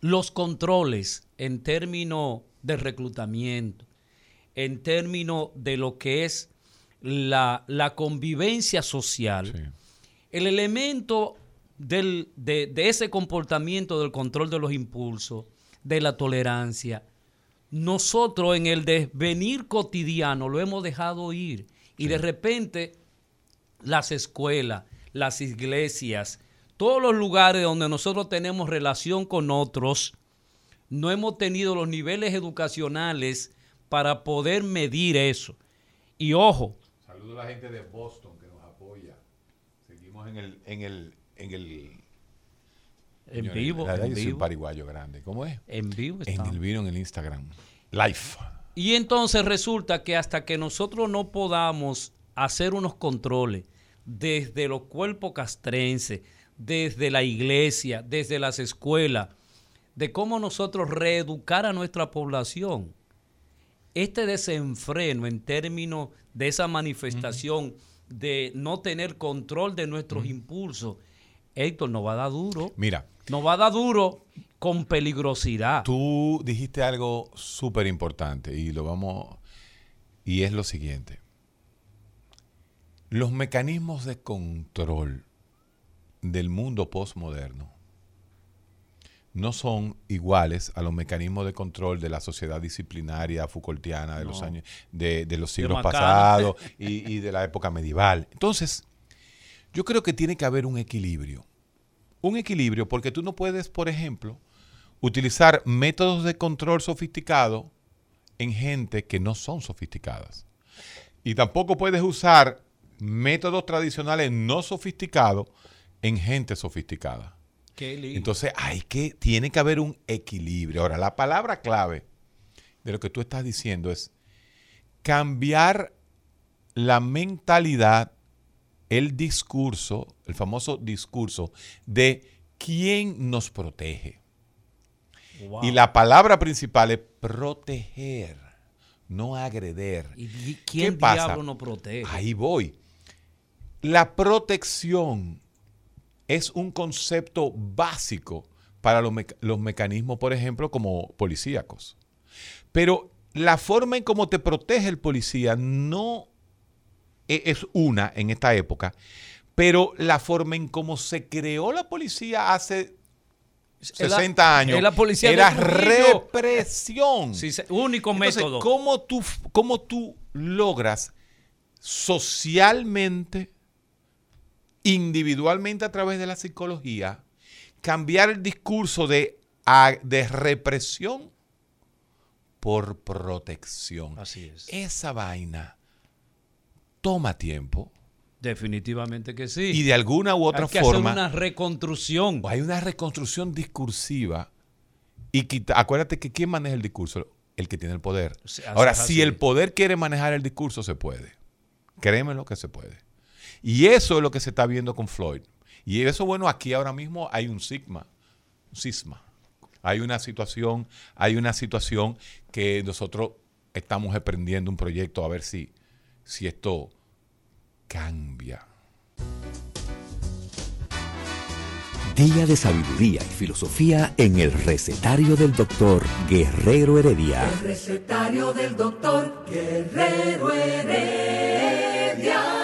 los controles en términos de reclutamiento, en términos de lo que es la, la convivencia social, Sí. el elemento del- de, de ese comportamiento del control de los impulsos, de la tolerancia, nosotros en el desvenir cotidiano lo hemos dejado ir y de repente las escuelas, las iglesias, todos los lugares donde nosotros tenemos relación con otros, no hemos tenido los niveles educacionales para poder medir eso. Y ojo, Saludo a la gente de Boston que nos apoya. Seguimos en el, en el, en el en vivo, la en vivo, pariguayo grande. ¿Cómo es? en vivo En el video en el Instagram. Live. Y entonces resulta que hasta que nosotros no podamos hacer unos controles desde los cuerpos castrenses, desde la iglesia, desde las escuelas, de cómo nosotros reeducar a nuestra población, este desenfreno en términos de esa manifestación de no tener control de nuestros impulsos, Héctor, nos va a dar duro. Mira, Nos va a dar duro con peligrosidad. tú dijiste algo súper importante y lo vamos. Y es lo siguiente. Los mecanismos de control del mundo postmoderno no son iguales a los mecanismos de control de la sociedad disciplinaria Foucaultiana de los años de, de los siglos pasados y, y de la época medieval. Entonces, yo creo que tiene que haber un equilibrio. Un equilibrio porque tú no puedes, por ejemplo, utilizar métodos de control sofisticados en gente que no son sofisticadas. Y tampoco puedes usar métodos tradicionales no sofisticados en gente sofisticada. Qué lindo. Entonces hay que, tiene que haber un equilibrio. Ahora, la palabra clave de lo que tú estás diciendo es cambiar la mentalidad, el discurso, el famoso discurso de quién nos protege. Wow. Y la palabra principal es proteger, no agreder. ¿Y quién ¿Qué pasa? diablo protege? Ahí voy. La protección es un concepto básico para los, meca- los mecanismos, por ejemplo, como policíacos. Pero la forma en cómo te protege el policía no e- es una en esta época, pero la forma en cómo se creó la policía hace Es la- 60 años la policía era represión. Sí, único Entonces, método. ¿cómo tú, ¿cómo tú logras socialmente, individualmente a través de la psicología, cambiar el discurso de, de represión por protección? Así es. Esa vaina toma tiempo Definitivamente que sí. y de alguna u otra Hay que forma hacer una reconstrucción. hay una reconstrucción discursiva y quita- acuérdate que ¿quién maneja el discurso? El que tiene el poder. Así Ahora, si el poder quiere manejar el discurso, se puede. Créemelo que se puede. Y eso es lo que se está viendo con Floyd. Y eso, bueno, aquí ahora mismo hay un sigma, un cisma. Hay una situación, hay una situación que nosotros estamos emprendiendo un proyecto a ver si, si esto cambia. Día de sabiduría y filosofía en el recetario del doctor Guerrero Heredia. El recetario del doctor Guerrero Heredia.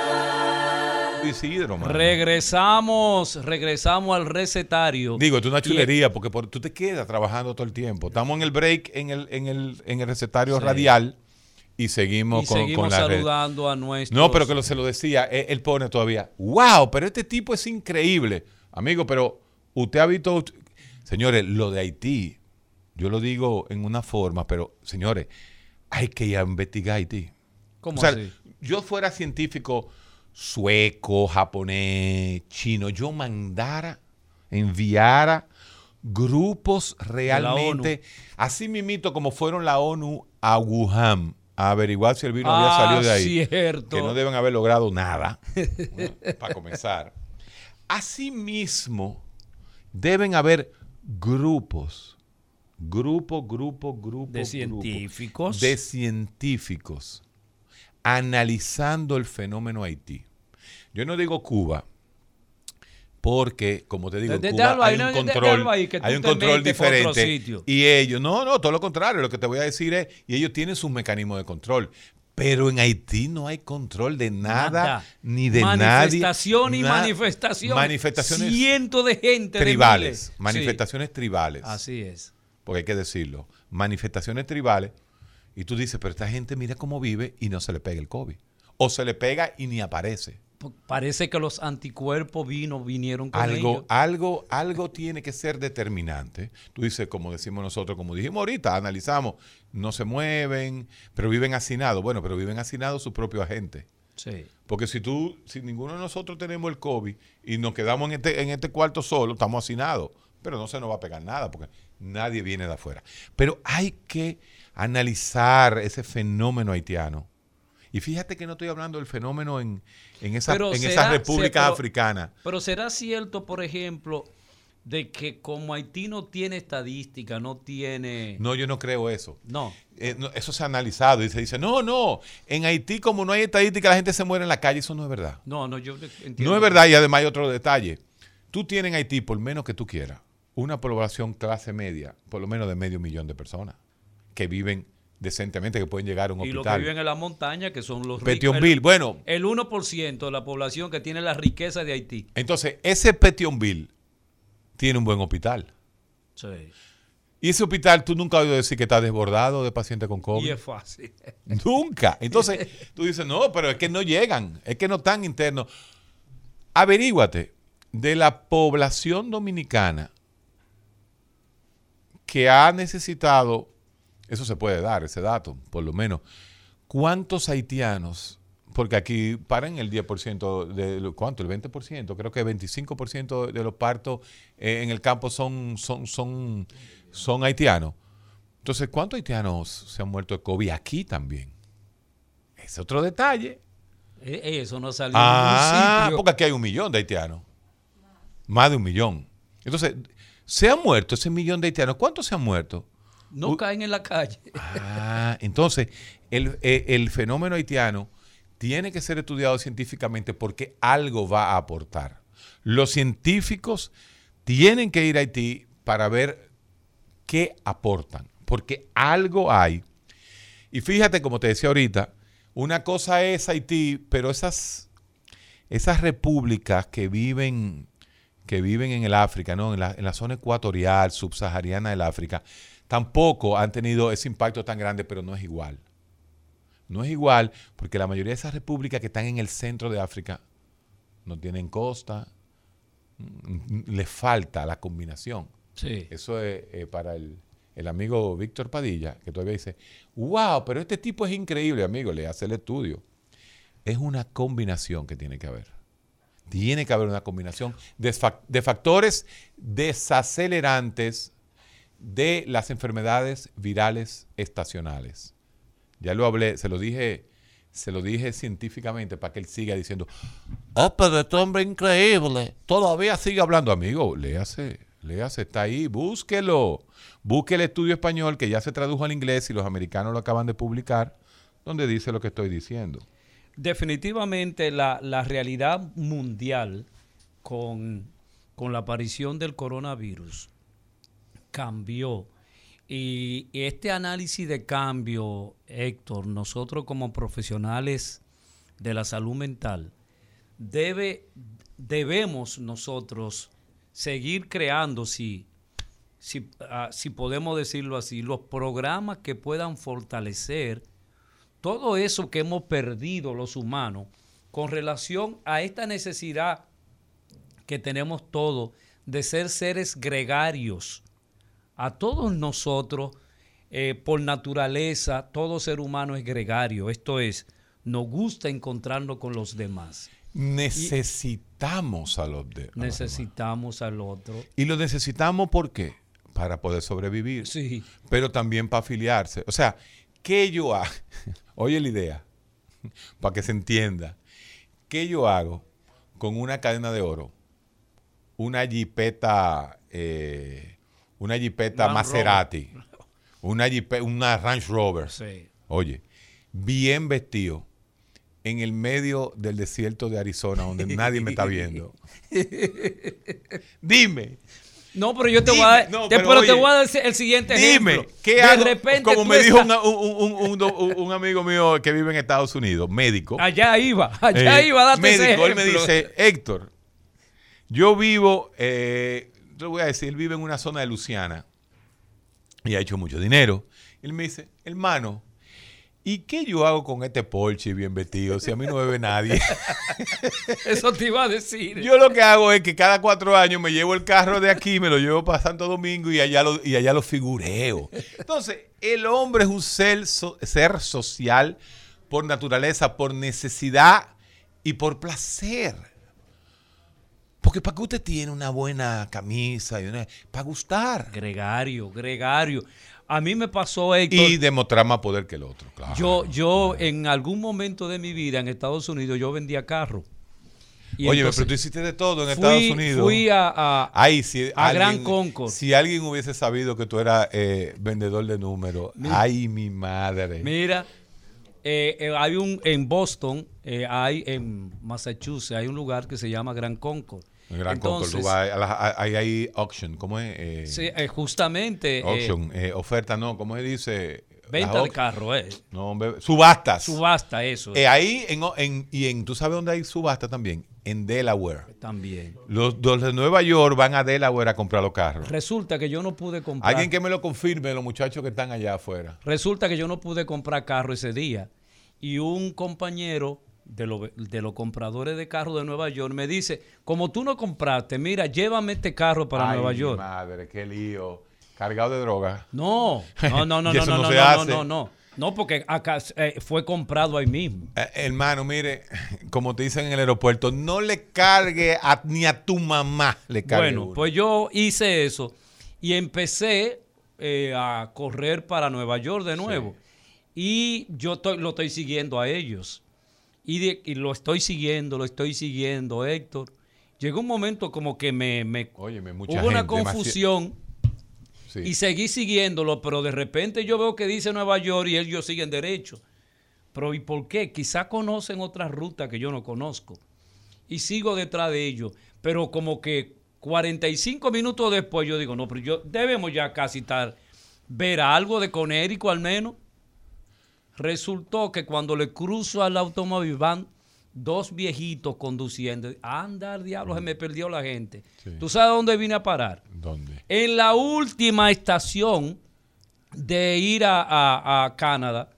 Isidro, mano. Regresamos, regresamos al recetario. Digo, esto es una chulería porque por- tú te quedas trabajando todo el tiempo. Estamos en el break, en el, en el, en el recetario Sí. radial y seguimos y con, seguimos con la red. saludando a nuestros... No, pero que lo, se lo decía, él, él pone todavía, wow, pero este tipo es increíble. Amigo, pero usted ha visto, señores, lo de Haití, yo lo digo en una forma, pero señores, hay que ir a investigar Haití. ¿Cómo O sea, así? yo fuera científico sueco, japonés, chino, yo mandara, enviara grupos realmente, así mismito como fueron la ONU a Wuhan, a averiguar si el virus había Ah, salido de ahí. cierto. Que no deben haber logrado nada, bueno, para comenzar. Asimismo, deben haber grupos, grupo, grupo, grupo, De grupo, científicos. de científicos analizando el fenómeno Haití. Yo no digo Cuba porque, como te digo, en Cuba hay un control, ahí, hay un diferente. Y ellos, no, no, todo lo contrario. Lo que te voy a decir es, y ellos tienen sus mecanismos de control. Pero en Haití no hay control de nada, Nada. ni de manifestación nadie. y na- manifestación. Manifestaciones Cientos de gente. tribales. Manifestaciones tribales. Sí, así es. Porque hay que decirlo. Manifestaciones tribales. Y tú dices, pero esta gente mira cómo vive y no se le pega el COVID. O se le pega y ni aparece. parece que los anticuerpos vino, vinieron con algo, ellos. algo, algo tiene que ser determinante. Tú dices, como decimos nosotros, como dijimos ahorita, analizamos, no se mueven, pero viven hacinados. Bueno, pero viven hacinados sus propios agentes. Sí. Porque si tú, si ninguno de nosotros tenemos el COVID y nos quedamos en este, en este cuarto solo, estamos hacinados. Pero no se nos va a pegar nada porque nadie viene de afuera. Pero hay que analizar ese fenómeno haitiano. Y fíjate que no estoy hablando del fenómeno en, en, esa- en será- esas repúblicas pero- africanas. Pero será cierto, por ejemplo, de que como Haití no tiene estadística, no tiene... No, yo no creo eso. No. Eh, no, eso se ha analizado y se dice, no, no, en Haití como no hay estadística, la gente se muere en la calle. Eso no es verdad. No, no, yo entiendo. No es verdad y además hay otro detalle. Tú tienes en Haití, por menos que tú quieras, una población clase media, por lo menos de medio millón de personas, que viven decentemente, que pueden llegar a un Y los que hospital. viven en la montaña, que son los ricos. Petionville, bueno, El 1% de la población que tiene la riqueza de Haití. entonces ese Petionville tiene un buen hospital. Sí. Y ese hospital tú nunca has oído decir que está desbordado de pacientes con COVID. Y es fácil. Nunca. Entonces, tú dices, no, pero es que no llegan, es que no están internos. Averíguate de la población dominicana que ha necesitado, eso se puede dar, ese dato, por lo menos, ¿cuántos haitianos? Porque aquí paran el 10% de ¿cuánto? El 20%, creo que 25% de los partos eh, en el campo son, son, son, son haitianos. Entonces, ¿cuántos haitianos se han muerto de COVID aquí también? Es otro detalle. Eh, Eso no salió Ah, en porque aquí hay un millón de haitianos. Más de un millón. Entonces, se han muerto ese millón de haitianos. ¿Cuántos se han muerto? No caen en la calle. Ah, entonces, el, eh, el fenómeno haitiano tiene que ser estudiado científicamente porque algo va a aportar. Los científicos tienen que ir a Haití para ver qué aportan, porque algo hay. Y fíjate, como te decía ahorita, una cosa es Haití, pero esas, esas repúblicas que viven, que viven en el África, ¿no? en, la, en la zona ecuatorial, subsahariana del África, tampoco han tenido ese impacto tan grande, pero no es igual. No es igual porque la mayoría de esas repúblicas que están en el centro de África no tienen costa, mm, le falta la combinación. Sí. Eso es eh, para el, el amigo Víctor Padilla, que todavía dice, wow, pero este tipo es increíble, amigo, le hace el estudio. Es una combinación que tiene que haber. Tiene que haber una combinación de factores desacelerantes de las enfermedades virales estacionales. Ya lo hablé, se lo dije, se lo dije científicamente para que él siga diciendo, ah, pero este hombre increíble. Todavía sigue hablando, amigo. Léase, léase, está ahí, búsquelo. Busque el estudio español que ya se tradujo al inglés y los americanos lo acaban de publicar, donde dice lo que estoy diciendo. Definitivamente la, la realidad mundial con, con la aparición del coronavirus cambió. Y este análisis de cambio, Héctor, nosotros como profesionales de la salud mental, debe, debemos nosotros seguir creando, si, si, ah, si podemos decirlo así, los programas que puedan fortalecer todo eso que hemos perdido los humanos con relación a esta necesidad que tenemos todos de ser seres gregarios. A todos nosotros, eh, por naturaleza, todo ser humano es gregario. Esto es, nos gusta encontrarnos con los demás. Necesitamos a los, de, a los demás. Necesitamos al otro. Y lo necesitamos ¿por qué? Para poder sobrevivir. Sí. Pero también para afiliarse. O sea, ¿qué yo hago? Oye la idea, para que se entienda. ¿Qué yo hago con una cadena de oro? Una jipeta, eh, una jipeta Maserati, una, jipe- una Range Rover. Sí. Oye, bien vestido en el medio del desierto de Arizona, donde nadie me está viendo. Dime, No, pero yo te Dime, voy a dar, no, te- pero pero te voy a dar el siguiente Dime, ejemplo. ¿qué de hago? repente Como me dijo estás- un, un- un- un- un amigo mío que vive en Estados Unidos, médico. Allá iba, allá eh, iba a darte ese médico, él me ejemplo. dice, Héctor, yo vivo, eh, yo le voy a decir, él vive en una zona de Luciana y ha hecho mucho dinero. Él me dice, hermano, ¿y qué yo hago con este Porsche bien vestido si a mí no me ve nadie? Eso te iba a decir. Yo lo que hago es que cada cuatro años me llevo el carro de aquí, me lo llevo para Santo Domingo y allá lo, y allá lo figureo. Entonces, el hombre es un ser, so- ser social por naturaleza, por necesidad y por placer. Porque para que usted tiene una buena camisa y una, para gustar Gregario, gregario. A mí me pasó, Héctor. y demostrar más poder que el otro. Claro. Yo, yo en algún momento de mi vida en Estados Unidos, yo vendía carro. Y Oye, entonces pero tú hiciste de todo en fui- Estados Unidos. Fui a, a- si a alguien- Gran Concord. Si alguien hubiese sabido que tú eras eh, vendedor de números, ay, mi madre. Mira, eh, eh, hay un en Boston, hay en Massachusetts, hay un lugar que se llama Gran Concord. En Gran Concord, Entonces, a- ahí hay auction, ¿cómo es? Eh, sí, eh, justamente eh, auction, eh, oferta, no, ¿cómo se dice? venta de carro, eh. No, hombre, subastas. subasta eso ahí, en, en- y en, ¿tú sabes dónde hay subasta también? En Delaware. también. Los, los de Nueva York van a Delaware a comprar los carros. Resulta que yo no pude comprar. Alguien que me lo confirme, los muchachos que están allá afuera. Resulta que yo no pude comprar carro ese día. Y un compañero de, los de los compradores de carro de Nueva York me dice, como tú no compraste, mira, llévame este carro para Ay, Nueva York. madre, qué lío. Cargado de droga. No, no, no, no, no, no, no no, no, no, no. No, porque acá eh, fue comprado ahí mismo. Eh, hermano, mire, como te dicen en el aeropuerto, no le cargue a- ni a tu mamá le cargue. Bueno, uno. pues yo hice eso y empecé eh, a correr para Nueva York de nuevo. Y yo lo estoy siguiendo a ellos. Y, de- y lo estoy siguiendo, lo estoy siguiendo, Héctor. Llegó un momento como que me, me- Óyeme, mucha hubo una gente, confusión Sí. y seguí siguiéndolo, pero de repente yo veo que dice Nueva York y ellos siguen derecho. Pero ¿y por qué? Quizá conocen otras rutas que yo no conozco. Y sigo detrás de ellos. Pero como que 45 minutos después yo digo, no, pero yo debemos ya casi estar, ver algo de Conérico al menos. Resultó que cuando le cruzo al automóvil van dos viejitos conduciendo. Anda, diablo, se me perdió la gente. Sí. ¿Tú sabes dónde vine a parar? ¿Dónde? En la última estación de ir a, a- a Canadá,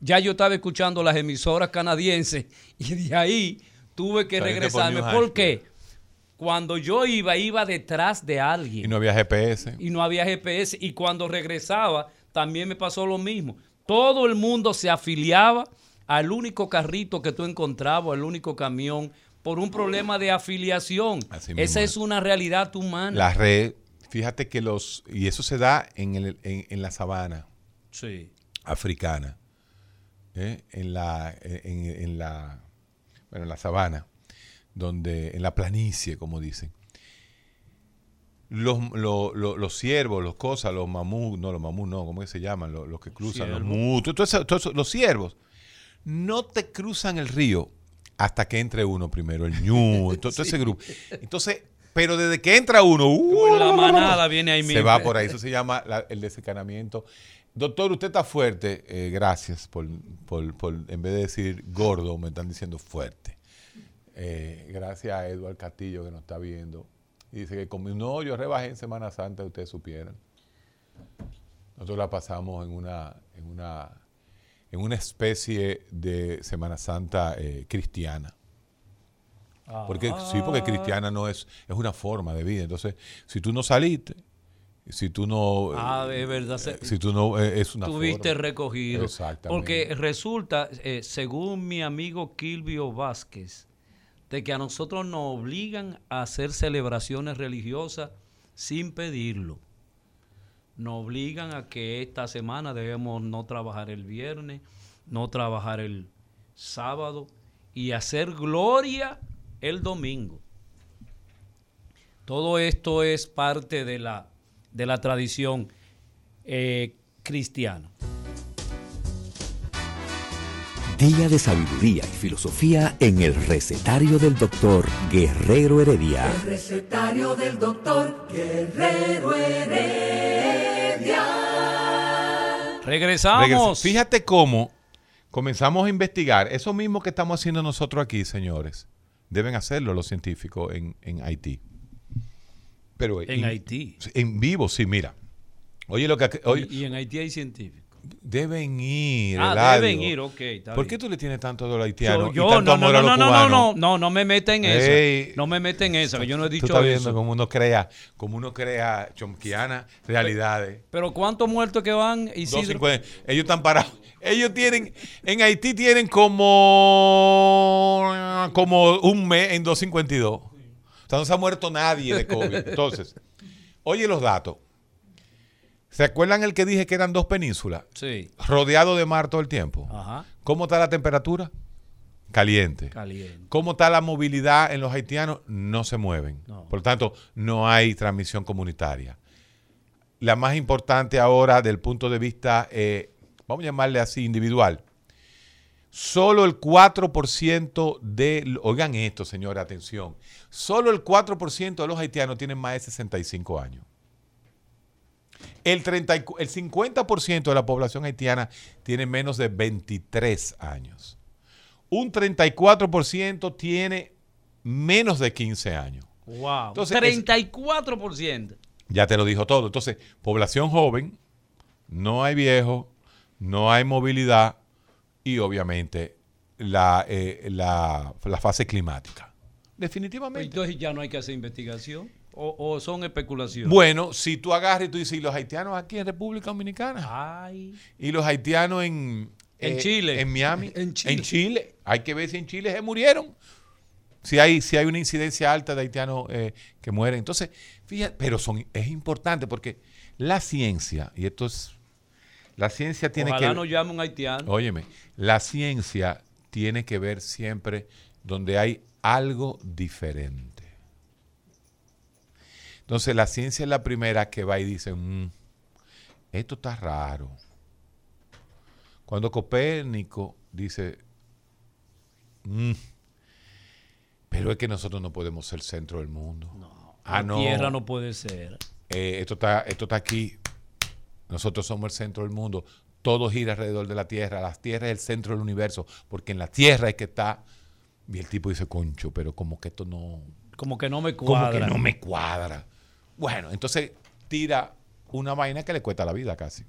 ya yo estaba escuchando las emisoras canadienses y de ahí tuve que regresarme. New ¿Por qué? Cuando yo iba, iba detrás de alguien Y no había GPS. y no había GPS. Y cuando regresaba, también me pasó lo mismo. Todo el mundo se afiliaba al único carrito que tú encontrabas, al único camión, por un problema de afiliación. Así Esa es. es una realidad humana. La red, fíjate que los. Y eso se da en, el- en, en la sabana Sí. africana. ¿eh? En la. En, en la. Bueno, en la sabana. Donde. En la planicie, como dicen. Los, lo- lo- los ciervos, los cosas, los mamús, no, los mamús no, ¿cómo que se llaman? Los, los que cruzan, los mus, todo eso- todo eso, los ciervos, no te cruzan el río hasta que entre uno primero, el ñu, todo, todo ese grupo. Entonces, pero desde que entra uno, uh, La manada viene ahí se mismo. va por ahí. Eso se llama la- el desencanamiento. Doctor, usted está fuerte. Eh, gracias por, por- por, en vez de decir gordo, me están diciendo fuerte. Eh, gracias a Eduard Castillo que nos está viendo. Y dice que como no, yo rebajé en Semana Santa, ustedes supieran. Nosotros la pasamos en una, en una, en una especie de Semana Santa eh, cristiana. Porque sí, porque cristiana no es, es una forma de vida. Entonces, si tú no saliste, si tú no, Ah, es verdad. eh, si tú no eh, es una Tuviste forma. recogido. Exactamente. Porque resulta, eh, según mi amigo Kilvio Vázquez, de que a nosotros nos obligan a hacer celebraciones religiosas sin pedirlo. Nos obligan a que esta semana debemos no trabajar el viernes, no trabajar el sábado y hacer gloria el domingo. Todo esto es parte de la, de la tradición eh, cristiana. Día de sabiduría y filosofía en el recetario del doctor Guerrero Heredia. El recetario del doctor Guerrero Heredia. Regresamos. Regresa- Fíjate cómo comenzamos a investigar eso mismo que estamos haciendo nosotros aquí, señores. Deben hacerlo los científicos en, en Haití. Pero En Haití. En vivo, sí, mira. Oye, lo que. oye, Y, y en Haití hay científicos. Deben ir. Ah, deben ir, ok. está ¿Por qué tú le tienes tanto dolor haitiano Yo, y yo- tanto no, no, amor no, a los no, no, no, no, no, no me meta en eso. No me meta en eso, que yo no he Tú dicho estás viendo eso. cómo uno crea, cómo uno crea chomquiana realidades. Pero ¿cuántos muertos que van, Isidro? 250. Ellos están parados. Ellos tienen, en Haití tienen como, como un mes en 252. O sea, no se ha muerto nadie de COVID. Entonces, oye los datos. ¿Se acuerdan el que dije que eran dos penínsulas? Sí. Rodeado de mar todo el tiempo. Ajá. ¿Cómo está la temperatura? Caliente. Caliente. ¿Cómo está la movilidad en los haitianos? No se mueven. No. Por lo tanto, no hay transmisión comunitaria. La más importante ahora, del punto de vista, eh, vamos a llamarle así, individual. Solo el 4% de, oigan esto, señora, atención, solo el 4% de los haitianos tienen más de 65 años. El, 30 y cu- el 50% de la población haitiana tiene menos de 23 años. Un 34% tiene menos de 15 años. Wow. Entonces, es- 34%. Ya te lo dijo todo. Entonces, población joven, no hay viejos, no hay movilidad y obviamente la, eh, la, la fase climática. Definitivamente. Entonces ya no hay que hacer investigación. O, o son especulaciones. Bueno, si tú agarras y tú dices, ¿y los haitianos aquí en República Dominicana? Ay. Y los haitianos en, En eh, Chile. En Miami. En Chile. En Chile. Hay que ver si en Chile se murieron. Si hay, si hay una incidencia alta de haitianos eh, que mueren. Entonces, fíjate, pero son, es importante porque la ciencia, y esto es, la ciencia tiene Ojalá que... no llame un haitiano. Óyeme, la ciencia tiene que ver siempre donde hay algo diferente. Entonces la ciencia es la primera que va y dice, "Mm, esto está raro. Cuando Copérnico dice, "Mm, pero es que nosotros no podemos ser centro del mundo. Ah, la no. tierra no puede ser. Eh, esto, está, esto está aquí. Nosotros somos el centro del mundo. Todo gira alrededor de la Tierra. La Tierra es el centro del universo. Porque en la Tierra es que está. Y el tipo dice, concho, pero como que esto no. Como que no me Como cuadra. que no me cuadra. Bueno, entonces tira una vaina que le cuesta la vida casi.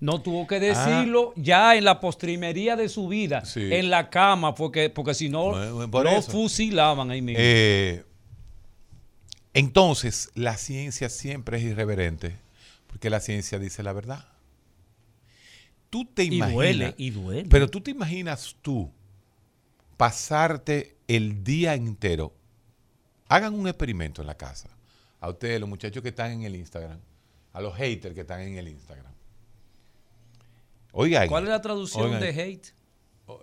No tuvo que decirlo ya en la postrimería de su vida. Ah. Sí. En la cama, porque, porque si no, Bueno, bueno, por lo eso. fusilaban ahí mismo. Eh, entonces, la ciencia siempre es irreverente. Porque la ciencia dice la verdad. Tú te y duele, y duele. Pero tú te imaginas tú pasarte el día entero. Hagan un experimento en la casa. A ustedes, los muchachos que están en el Instagram. A los haters que están en el Instagram. Oigan. ¿Cuál es la traducción oigan, de hate?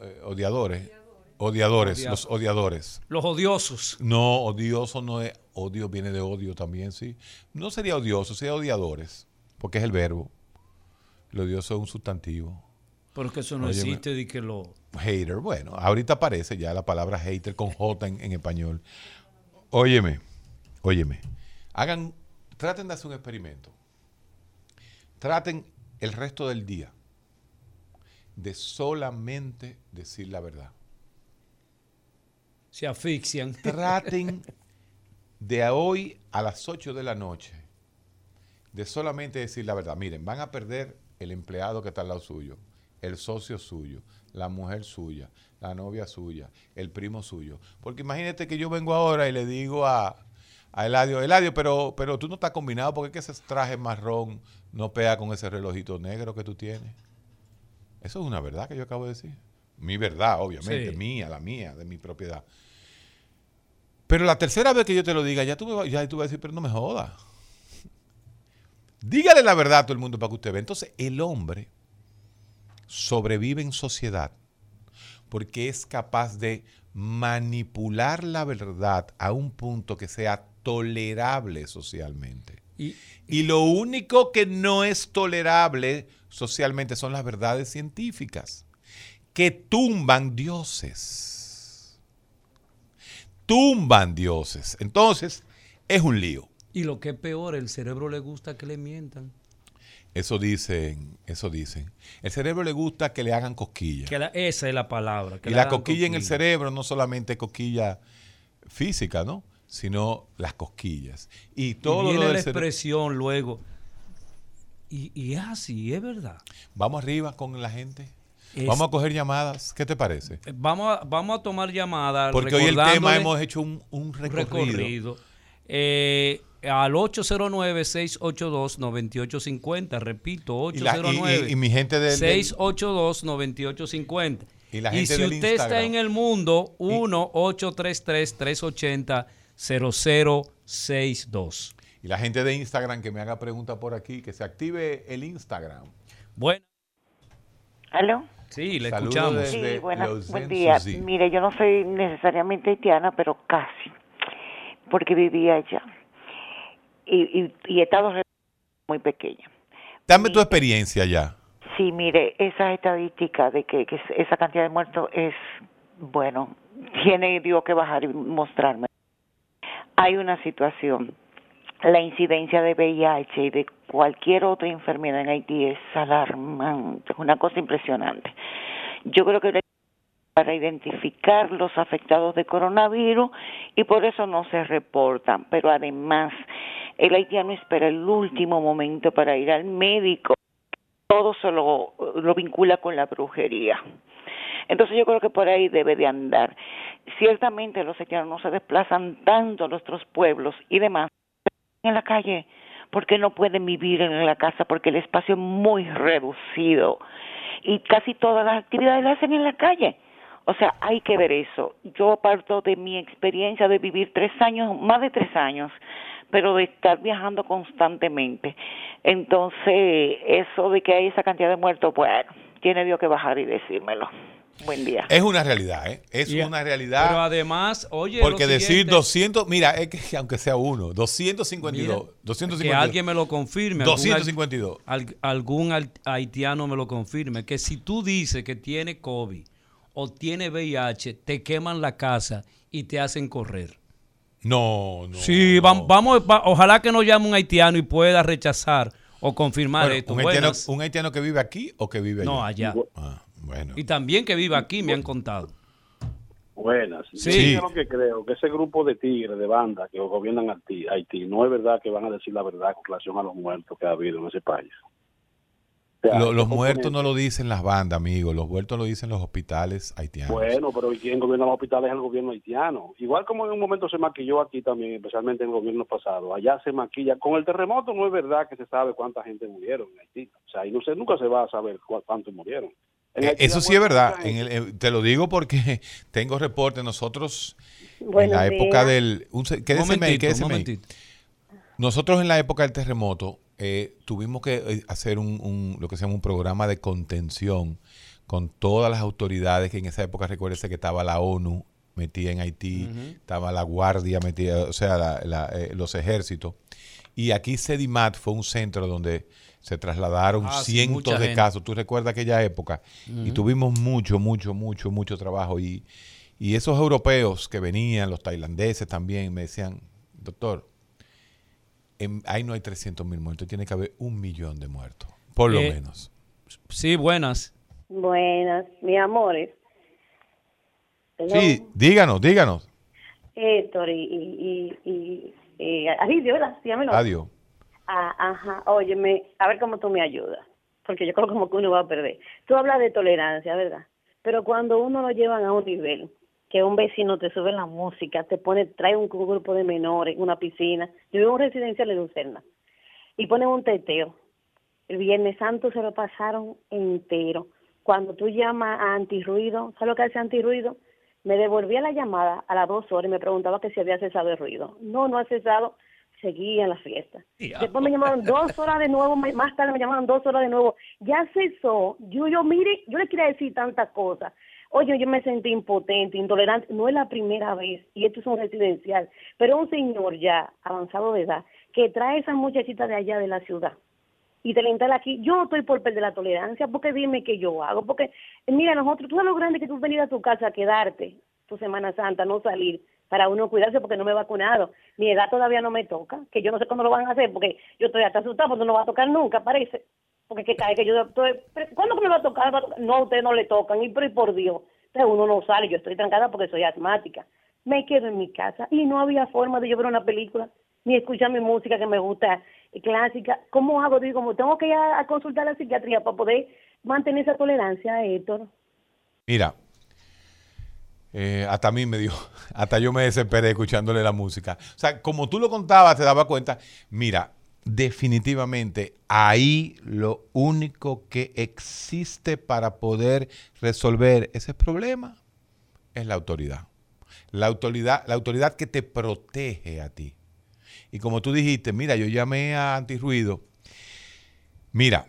eh, Odiadores. Odiadores. Odiado. Los odiadores. Los odiosos. No, odioso no es. Odio viene de odio también, sí. No sería odioso, sería odiadores. Porque es el verbo. Lo odioso es un sustantivo. Porque eso no existe de que lo... Hater, bueno, ahorita aparece ya la palabra hater con J en, en español. Óyeme, óyeme. Hagan, traten de hacer un experimento. Traten el resto del día de solamente decir la verdad. Se asfixian. Traten de hoy a las 8 de la noche de solamente decir la verdad. Miren, van a perder el empleado que está al lado suyo, el socio suyo, la mujer suya, la novia suya, el primo suyo. Porque imagínate que yo vengo ahora y le digo a, a Eladio, Eladio, pero, pero tú no estás combinado porque es que ese traje marrón no pega con ese relojito negro que tú tienes. Eso es una verdad que yo acabo de decir. Mi verdad, obviamente, Sí. mía, la mía, de mi propiedad. Pero la tercera vez que yo te lo diga, ya tú, me ya tú vas a decir, pero no me jodas. Dígale la verdad a todo el mundo para que usted vea. Entonces, el hombre sobrevive en sociedad porque es capaz de manipular la verdad a un punto que sea tolerable socialmente. Y, Y lo único que no es tolerable socialmente son las verdades científicas, que tumban dioses. Tumban dioses. Entonces, es un lío. y lo que es peor, el cerebro le gusta que le mientan. Eso dicen, eso dicen. El cerebro le gusta que le hagan cosquillas. Que la- esa es la palabra. que Y la hagan cosquilla en el cosquilla. cerebro no solamente cosquilla física, ¿no? Sino las cosquillas. Y todo y viene lo la expresión luego. Y, y es así, es verdad. Vamos arriba con la gente. Es- Vamos a coger llamadas. ¿Qué te parece? Eh, Vamos a, vamos a tomar llamadas. Porque hoy el tema hemos hecho un, un recorrido. recorrido. Eh, al 809-682-9850. Repito, Y, la- y- 809. y- y mi gente del- del- 682-9850. Y la Y gente si del usted está en el mundo, 1-833-380-0062. y la gente de Instagram que me haga pregunta por aquí, que se active el Instagram. Bueno, ¿Aló? sí, le Saludos escuchamos. Sí, Desde buena- Lausanne, buen día. Mire, yo no soy necesariamente haitiana, pero casi, porque vivía allá. Y, y, y he estado re- muy pequeña. Dame tu experiencia ya. Sí, mire, esa estadística de que, que es- esa cantidad de muertos es, bueno, tiene Dios que bajar y mostrarme. Hay una situación. La incidencia de VIH y de cualquier otra enfermedad en Haití es alarmante, es una cosa impresionante. Yo creo que para identificar los afectados de coronavirus y por eso no se reportan. Pero además, el haitiano espera el último momento para ir al médico todo se lo, lo vincula con la brujería. Entonces yo creo que por ahí debe de andar. Ciertamente los haitianos no se desplazan tanto a nuestros pueblos y demás en la calle porque no pueden vivir en la casa porque el espacio es muy reducido y casi todas las actividades las hacen en la calle. O sea, hay que ver eso. Yo parto de mi experiencia de vivir tres años, más de tres años, pero de estar viajando constantemente. Entonces, eso de que hay esa cantidad de muertos, bueno, tiene Dios que bajar y decírmelo. Buen día. Es una realidad, ¿eh? Es una Pero realidad. además, oye, Porque lo decir siguiente, 200, mira, es que aunque sea uno, 252, mira, 252. que alguien me lo confirme. algún 252. al- algún al- haitiano me lo confirme, que si tú dices que tiene COVID o tiene VIH, te queman la casa y te hacen correr. No, no. sí, no. vam- vamos, va- ojalá que nos llame un haitiano y pueda rechazar o confirmar Bueno, esto. un, haitiano, un haitiano que vive aquí o que vive allá? no, allá. Ah, bueno. Y también que vive aquí, me han contado. Buenas. Sí. Yo lo que creo que ese grupo de tigres, de bandas que gobiernan Haití, Haití, no es verdad que van a decir la verdad con relación a los muertos que ha habido en ese país. O sea, Lo- los muertos no lo dicen las bandas, amigos. Los muertos lo dicen los hospitales haitianos. Bueno, pero ¿y quién gobierna los hospitales es el gobierno haitiano. Igual como en un momento se maquilló aquí también, especialmente en el gobierno pasado. Allá se maquilla. Con el terremoto no es verdad que se sabe cuánta gente murieron en Haití. O sea, y no se, nunca se va a saber cu- cuántos murieron. Eh, Eso sí es verdad. En el- eh, te lo digo porque tengo reportes. Nosotros, en la época del... Un, quédese, momentito, momentito. Nosotros en la época del terremoto eh, tuvimos que hacer un, un- lo que se llama un programa de contención con todas las autoridades que en esa época recuérdese que estaba la ONU metida en Haití, estaba la Guardia metida, o sea, la- la, eh, los ejércitos. Y aquí Sedimat fue un centro donde se trasladaron Ah, cientos de gente. casos. Tú recuerdas aquella época. Y tuvimos mucho, mucho, mucho, mucho trabajo. Y, y esos europeos que venían, los tailandeses también, me decían, doctor, en- ahí no hay 300 mil muertos, tiene que haber un millón de muertos, por lo Eh, menos. Sí, buenas. Buenas, mis amores. Hello. Sí, díganos, díganos. Héctor y... y, y, y, y Aridio, ¿verdad? Llámelo. Adiós. Ah, ajá, óyeme, a ver cómo tú me ayudas, porque yo creo como que uno va a perder. Tú hablas de tolerancia, ¿verdad? Pero cuando uno lo llevan a un nivel, que un vecino te sube la música, te pone, trae un grupo de menores, una piscina. Yo vivo en un residencial de Lucerna, y ponen un teteo. El Viernes Santo se lo pasaron entero. Cuando tú llamas a antirruido, ¿sabes lo que hace antirruido? Me devolvía la llamada a las dos horas y me preguntaba que si había cesado el ruido. No, no ha cesado. Seguía la fiesta. Después me llamaron dos horas de nuevo, más tarde me llamaron dos horas de nuevo. Ya cesó. Yo, yo, mire, yo le quería decir tantas cosas. Oye, yo me sentí impotente, intolerante. No es la primera vez, y esto es un residencial, pero un señor ya avanzado de edad que trae a esa muchachita de allá de la ciudad y instala aquí. Yo no estoy por perder la tolerancia, porque dime qué yo hago. Porque, mira, nosotros, tú sabes lo grande que tú venir a tu casa a quedarte tu Semana Santa, no salir, para uno cuidarse porque no me he vacunado. Mi edad todavía no me toca, que yo no sé cuándo lo van a hacer, porque yo estoy hasta asustada, porque no va a tocar nunca, parece. Porque que cae que yo estoy, ¿cuándo me va a tocar? Va a tocar? No, a ustedes no le tocan, y pero y por Dios. Entonces uno no sale, yo estoy trancada porque soy asmática. Me quedo en mi casa y no había forma de yo ver una película. Ni escuchar mi música que me gusta eh, clásica. ¿Cómo hago? Digo, tengo que ir a, a consultar a la psiquiatría para poder mantener esa tolerancia, Héctor. Mira, eh, hasta a mí me dio, hasta yo me desesperé escuchándole la música. O sea, como tú lo contabas, te daba cuenta, mira, definitivamente ahí lo único que existe para poder resolver ese problema es la autoridad. La autoridad, la autoridad que te protege a ti. Y como tú dijiste, mira, yo llamé a Antirruido. Mira,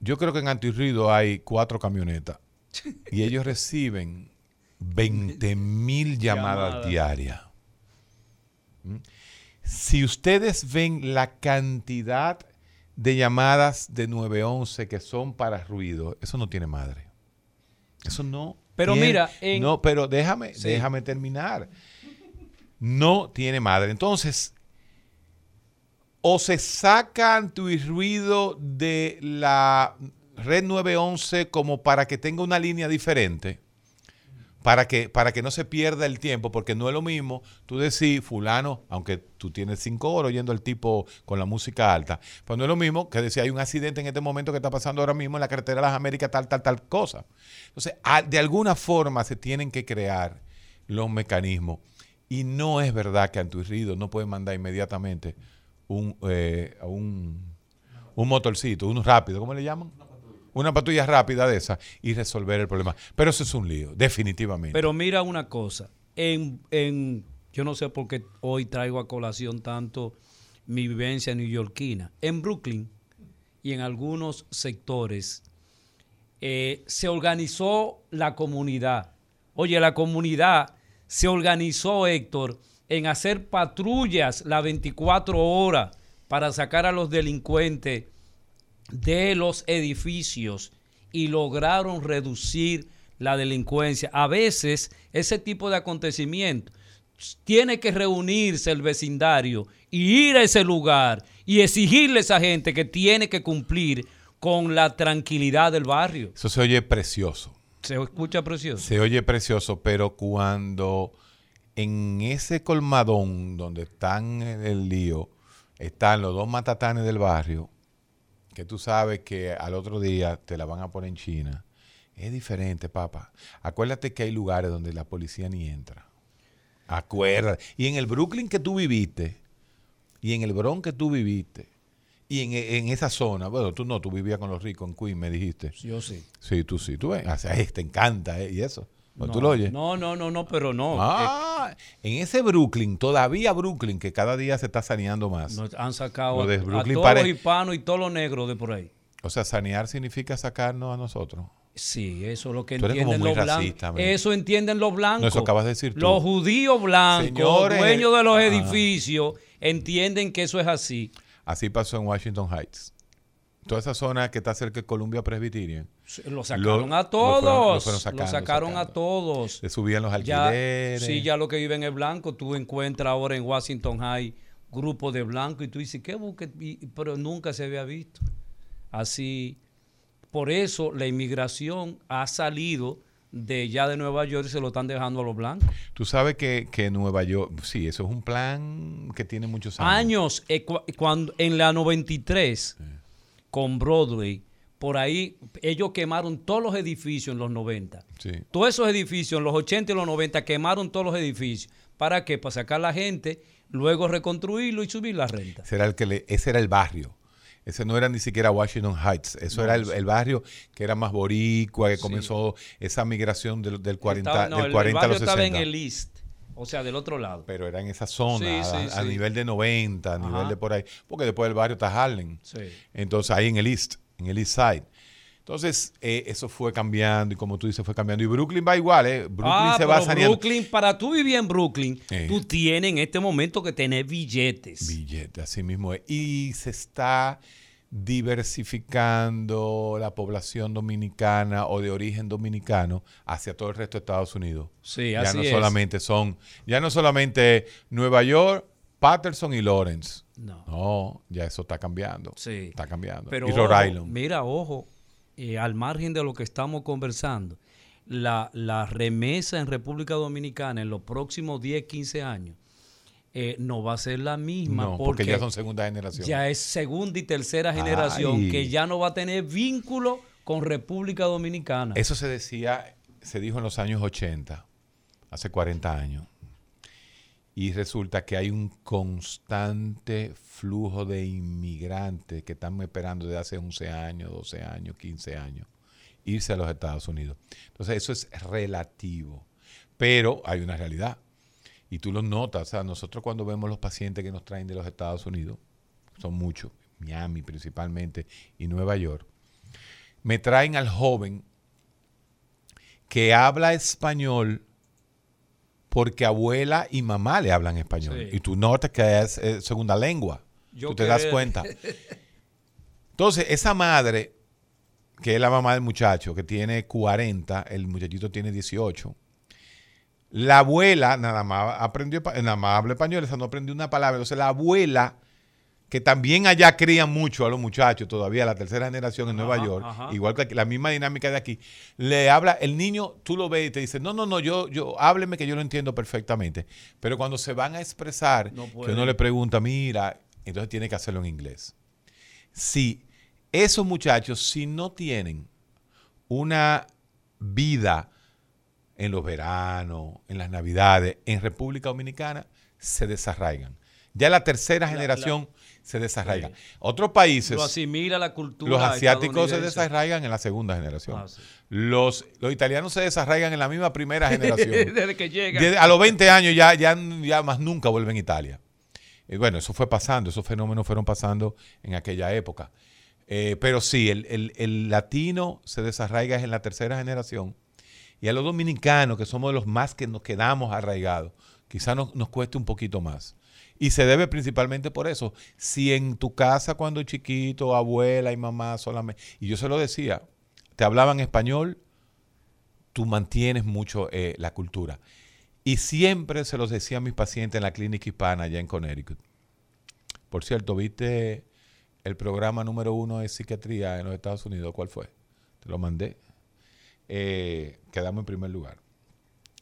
yo creo que en Antirruido hay cuatro camionetas y ellos reciben 20 mil llamadas diarias. ¿Mm? Si ustedes ven la cantidad de llamadas de 911 que son para ruido, eso no tiene madre. Eso no. Pero tiene- mira, en- no, pero déjame, Sí. déjame terminar. No tiene madre. Entonces, o se saca antirruido de la red 911 como para que tenga una línea diferente, para que, para que no se pierda el tiempo, porque no es lo mismo tú decir, fulano, aunque tú tienes cinco horas oyendo al tipo con la música alta, pues no es lo mismo que decir, hay un accidente en este momento que está pasando ahora mismo en la carretera de las Américas, tal, tal, tal cosa. Entonces, a- de alguna forma se tienen que crear los mecanismos. Y no es verdad que Antuirrido no puede mandar inmediatamente un, eh, a un, un motorcito, uno rápido, ¿cómo le llaman? Una patrulla rápida de esa y resolver el problema. Pero eso es un lío, definitivamente. Pero mira una cosa, en, en yo no sé por qué hoy traigo a colación tanto mi vivencia neoyorquina. En Brooklyn y en algunos sectores eh, se organizó la comunidad. Oye, la comunidad se organizó, Héctor, en hacer patrullas las 24 horas para sacar a los delincuentes de los edificios y lograron reducir la delincuencia. A veces ese tipo de acontecimiento tiene que reunirse el vecindario y ir a ese lugar y exigirle a esa gente que tiene que cumplir con la tranquilidad del barrio. Eso se oye precioso. ¿Se escucha precioso? Se oye precioso, pero cuando en ese colmadón donde están el lío, están los dos matatanes del barrio, que tú sabes que al otro día te la van a poner en China, es diferente, papá. Acuérdate que hay lugares donde la policía ni entra. Acuérdate. Y en el Brooklyn que tú viviste, y en el Bronx que tú viviste, y en, en esa zona, bueno, tú no, tú vivías con los ricos en Queens, me dijiste. Yo sí. Sí, tú sí, tú ves. O sea, te encanta, ¿eh? Y eso. ¿No, ¿Tú lo oyes? No, no, no, no, pero no. Ah, en ese Brooklyn, todavía Brooklyn, que cada día se está saneando más. Nos han sacado a, todos pare- los hispanos y todos los negros de por ahí. O sea, sanear significa sacarnos a nosotros. Sí, eso es lo que Tú eres como entienden los blancos. racista, man. Eso entienden los blancos. No, eso acabas de decir tú. Los judíos blancos, Señores, dueños de los ah. edificios, entienden que eso es así. Así pasó en Washington Heights. Toda esa zona que está cerca de Columbia Presbyterian. Lo sacaron Lo- a lo fueron- todos. lo Lo, fueron sacando, sacaron a todos. Le subían los Ya, alquileres. sí, ya lo que viven es blanco. Tú encuentras ahora en Washington High grupos de blancos y tú dices, ¿qué busque? Y- Pero nunca se había visto. Así, por eso la inmigración ha salido de ya de Nueva York se lo están dejando a los blancos. Tú sabes que, que Nueva York, sí, eso es un plan que tiene muchos años. Años, eh, cu- cuando, en la 93, con Broadway, por ahí ellos quemaron todos los edificios en los 90. Sí. Todos esos edificios, en los 80 y los 90, quemaron todos los edificios. ¿Para qué? Para sacar la gente, luego reconstruirlo y subir la renta. Ese era el, que le- ese era el barrio. Ese no era ni siquiera Washington Heights. Eso era el, el barrio que era más boricua, que comenzó esa migración del, del 40, Estaba- no, del el- 40 el a barrio los estaba 60. en el East, o sea, del otro lado. Pero era en esa zona, Sí, a, sí, a nivel de 90, a nivel de por ahí. Porque después del barrio está Harlem. Sí. Entonces ahí en el East, en el East Side. Entonces, eh, eso fue cambiando y como tú dices, fue cambiando. Y Brooklyn va igual, ¿eh? Brooklyn ah, se va saneando. Brooklyn, para tú vivir en Brooklyn, Eh. tú tienes en este momento que tener billetes. Billete, así mismo es. Y se está diversificando la población dominicana o de origen dominicano hacia todo el resto de Estados Unidos. Sí, ya así no es. solamente son, ya no solamente Nueva York, Patterson y Lawrence. No. No, ya eso está cambiando. Sí. Está cambiando. Pero y Rhode Island. mira, ojo, eh, al margen de lo que estamos conversando, la, la remesa en República Dominicana en los próximos 10, 15 años eh, no va a ser la misma. No, porque, ya son segunda generación. Ya es segunda y tercera generación Ay. que ya no va a tener vínculo con República Dominicana. Eso se decía, se dijo en los años 80, hace 40 años. Y resulta que hay un constante flujo de inmigrantes que están esperando desde hace 11 años, 12 años, 15 años, irse a los Estados Unidos. Entonces eso es relativo. Pero hay una realidad. Y tú lo notas. O sea, nosotros cuando vemos los pacientes que nos traen de los Estados Unidos, son muchos, Miami principalmente y Nueva York, me traen al joven que habla español porque abuela y mamá le hablan español. Sí. Y tú notas que es segunda lengua. Yo tú te das cuenta. Entonces, esa madre, que es la mamá del muchacho, que tiene 40, el muchachito tiene 18. La abuela nada más aprendió, nada más habla español, esa no aprendió una palabra. Entonces, la abuela, que también allá crían mucho a los muchachos, todavía la tercera generación en Nueva Ajá, York, ajá. igual que aquí, la misma dinámica de aquí, le habla, el niño, tú lo ves y te dice, no, no, no, yo, yo, hábleme que yo lo entiendo perfectamente. Pero cuando se van a expresar, No que uno le pregunta, mira, entonces tiene que hacerlo en inglés. Si esos muchachos, si no tienen una vida en los veranos, en las navidades, en República Dominicana, se desarraigan. Ya la tercera generación se desarraiga. Otros países, Lo asimila la cultura. los asiáticos se desarraigan en la segunda generación. Ah, sí. los, los italianos se desarraigan en la misma primera generación. Desde que llega. Desde- a los 20 años ya, ya, ya más nunca vuelven a Italia. Y bueno, eso fue pasando, esos fenómenos fueron pasando en aquella época. Eh, pero sí, el, el- el latino se desarraiga en la tercera generación. Y a los dominicanos, que somos los más que nos quedamos arraigados, quizás nos, nos cueste un poquito más. Y se debe principalmente por eso. Si en tu casa cuando chiquito, abuela y mamá solamente, y yo se lo decía, te hablaban español, tú mantienes mucho eh, la cultura. Y siempre se los decía a mis pacientes en la clínica hispana allá en Connecticut. Por cierto, ¿viste el programa número uno de psiquiatría en los Estados Unidos? ¿Cuál fue? Te lo mandé. Eh, quedamos en primer lugar.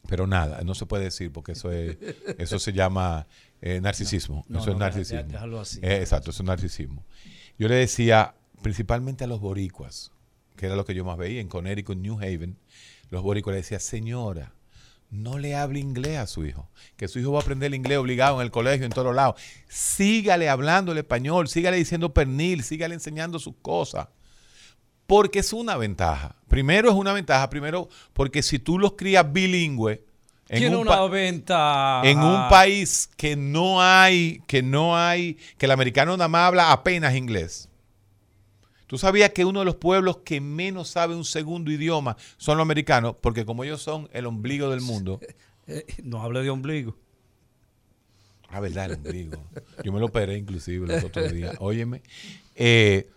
Pero nada, no se puede decir porque eso es, eso se llama eh, narcisismo. No, eso es no, narcisismo. déjalo así. Eh, exacto, eso es narcisismo. Yo le decía, principalmente a los boricuas, que era lo que yo más veía en Connecticut, New Haven, los boricuas le decía, señora, no le hable inglés a su hijo, que su hijo va a aprender el inglés obligado en el colegio, en todos lados. Sígale hablando el español, sígale diciendo pernil, sígale enseñando sus cosas. Porque es una ventaja. Primero es una ventaja, primero porque si tú los crías bilingüe, en Tiene un una en un país que no hay, que no hay, que el americano nada más habla apenas inglés. ¿Tú sabías que uno de los pueblos que menos sabe un segundo idioma son los americanos? Porque como ellos son el ombligo del mundo. Eh, no hable de ombligo. Ah, verdad, el ombligo. Yo me lo operé inclusive los otros días. Óyeme. eh,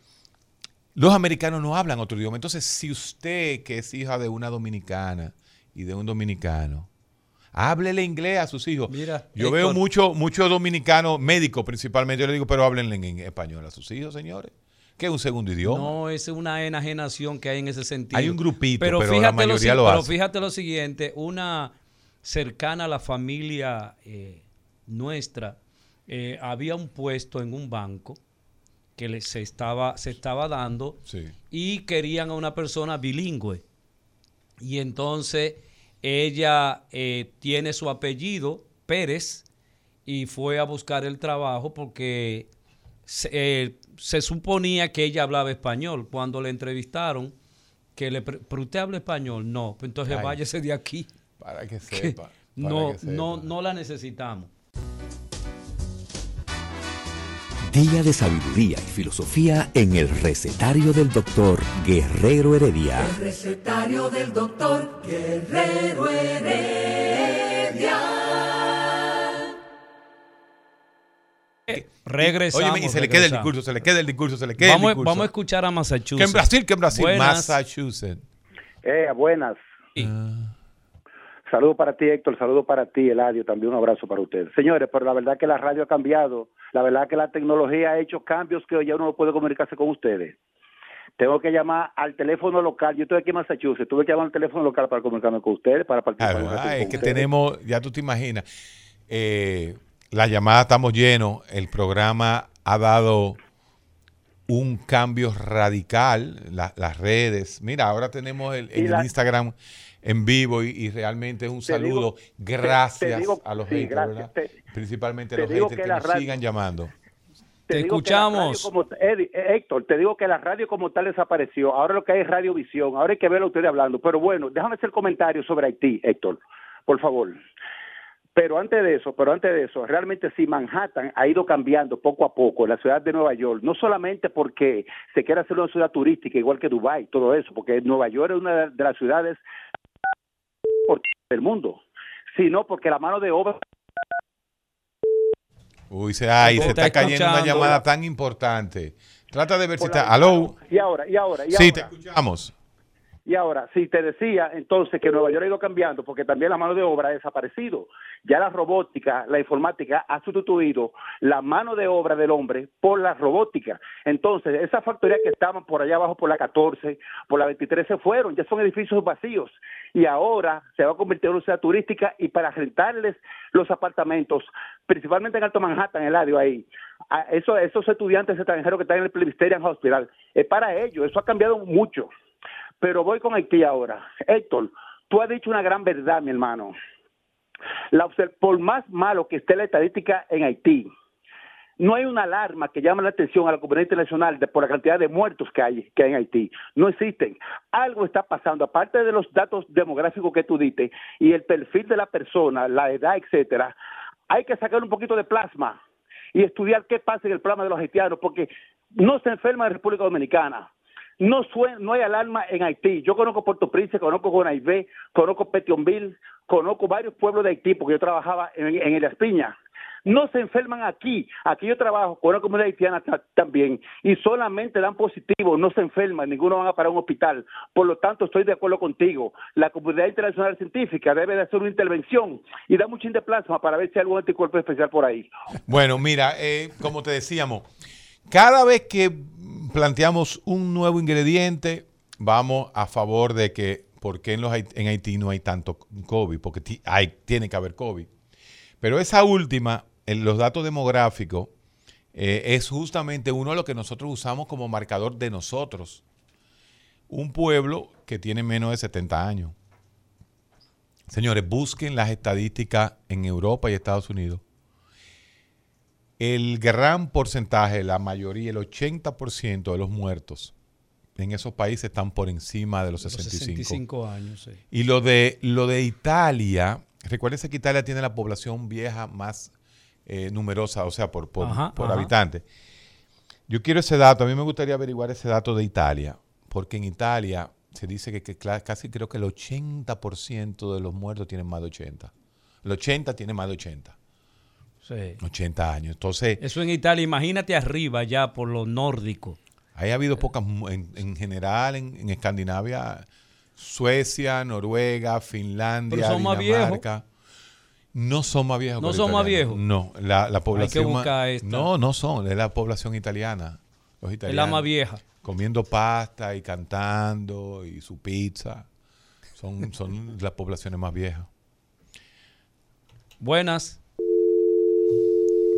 los americanos no hablan otro idioma. Entonces, si usted, que es hija de una dominicana y de un dominicano, háblele inglés a sus hijos. Mira, yo Héctor. veo muchos muchos dominicanos, médicos principalmente, yo le digo, pero háblenle en, en español a sus hijos, señores. Que es un segundo idioma. No, es una enajenación que hay en ese sentido. Hay un grupito, pero la fíjate mayoría lo, lo si- Pero hace. fíjate lo siguiente, una cercana a la familia eh, nuestra, eh, había un puesto en un banco que le- se, estaba, se estaba dando Sí. y querían a una persona bilingüe. Y entonces ella eh, tiene su apellido, Pérez, y fue a buscar el trabajo porque se, eh, se suponía que ella hablaba español. Cuando le entrevistaron, que le pre- ¿pero usted habla español? No, entonces Ay. váyase de aquí. Para que que sepa. para no, que sepa. no, no la necesitamos. Día de sabiduría y filosofía en el recetario del doctor Guerrero Heredia. El recetario del doctor Guerrero Heredia. Regresamos. Óyeme, y se le queda el discurso, se le queda el discurso, se le queda Vamos, el discurso. vamos a escuchar a Massachusetts. que en Brasil, que en Brasil. Buenas. Massachusetts. Eh, buenas. Saludo para ti, Héctor. Saludo para ti, Eladio. También un abrazo para ustedes. Señores, pero la verdad que la radio ha cambiado. La verdad que la tecnología ha hecho cambios que ya uno no puede comunicarse con ustedes. Tengo que llamar al teléfono local. Yo estoy aquí en Massachusetts. Tuve que llamar al teléfono local para comunicarme con ustedes, para Ah, participar. es que ustedes. tenemos, ya tú te imaginas, eh, Las llamadas estamos llenos. El programa ha dado un cambio radical. la- las redes. Mira, ahora tenemos el, en Y el la- Instagram en vivo y, y realmente es un digo- saludo. te- Gracias te digo- a los sí, haters, gracias. ¿verdad? Te- Principalmente a los haters que que, la nos radio- sigan llamando. Te la escuchamos. como- eh, Héctor, te digo que la radio como tal desapareció. Ahora lo que hay es radiovisión. Ahora hay que verlo a ustedes hablando. Pero bueno, déjame hacer comentarios sobre Haití, Héctor, por favor. Pero antes de eso, pero antes de eso, realmente sí, Manhattan ha ido cambiando poco a poco, la ciudad de Nueva York, no solamente porque se quiere hacer una ciudad turística igual que Dubái, todo eso, porque Nueva York es una de las ciudades del mundo, sino porque la mano de obra Uy, se, ay, se está está cayendo una llamada tan importante. Trata de ver si está. ¿Aló? Y ahora, y ahora, y Sí, te ahora. escuchamos. Y ahora, si te decía entonces que Nueva York ha ido cambiando porque también la mano de obra ha desaparecido. Ya la robótica, la informática ha sustituido la mano de obra del hombre por la robótica. Entonces, esas factorías que estaban por allá abajo por la 14, por la 23 se fueron, ya son edificios vacíos. Y ahora se va a convertir en una ciudad turística y para rentarles los apartamentos, principalmente en Alto Manhattan, el área ahí, a esos, esos estudiantes extranjeros que están en el Presbyterian Hospital, es para ellos, eso ha cambiado mucho. Pero voy con Haití ahora. Héctor, tú has dicho una gran verdad, mi hermano. Por más malo que esté la estadística en Haití, no hay una alarma que llame la atención a la comunidad internacional por la cantidad de muertos que hay, que hay en Haití. No existen. Algo está pasando, aparte de los datos demográficos que tú diste y el perfil de la persona, la edad, etcétera. Hay que sacar un poquito de plasma y estudiar qué pasa en el plasma de los haitianos, porque no se enferma en República Dominicana. No, sue- no hay alarma en Haití. Yo conozco Puerto Príncipe, conozco Gonaibé, conozco Petionville, conozco varios pueblos de Haití porque yo trabajaba en, El Espiña. No se enferman aquí. Aquí yo trabajo con una comunidad haitiana ta- también y solamente dan positivo, no se enferman, ninguno van a parar a un hospital. Por lo tanto, estoy de acuerdo contigo. La comunidad internacional científica debe de hacer una intervención y dar mucho de plasma para ver si hay algún anticuerpo especial por ahí. Bueno, mira, eh, como te decíamos, cada vez que planteamos un nuevo ingrediente, vamos a favor de que, ¿por qué en, los, en Haití no hay tanto COVID? Porque hay, tiene que haber COVID. Pero esa última, en los datos demográficos, eh, es justamente uno de los que nosotros usamos como marcador de nosotros. Un pueblo que tiene menos de 70 años. Señores, busquen las estadísticas en Europa y Estados Unidos. El gran porcentaje, la mayoría, el 80% de los muertos en esos países están por encima de los Los 65. 65 años, sí. Y lo de, lo de Italia, recuérdense que Italia tiene la población vieja más eh, numerosa, o sea, por, por, Ajá, por ajá. habitante. Yo quiero ese dato, a mí me gustaría averiguar ese dato de Italia, porque en Italia se dice que, que casi creo que el 80% de los muertos tienen más de 80. El 80 tiene más de 80. Sí. 80 años. Entonces, Eso en Italia, imagínate arriba ya por lo nórdico. ahí ha habido pocas, en, en general, en, en Escandinavia, Suecia, Noruega, Finlandia, Pero Dinamarca. No son más viejos. ¿No que son más viejos? No, la, la población. buscar esta. No, no son, es la población italiana. Los Es italianos. la más vieja. Comiendo pasta y cantando y su pizza. Son, son las poblaciones más viejas. Buenas.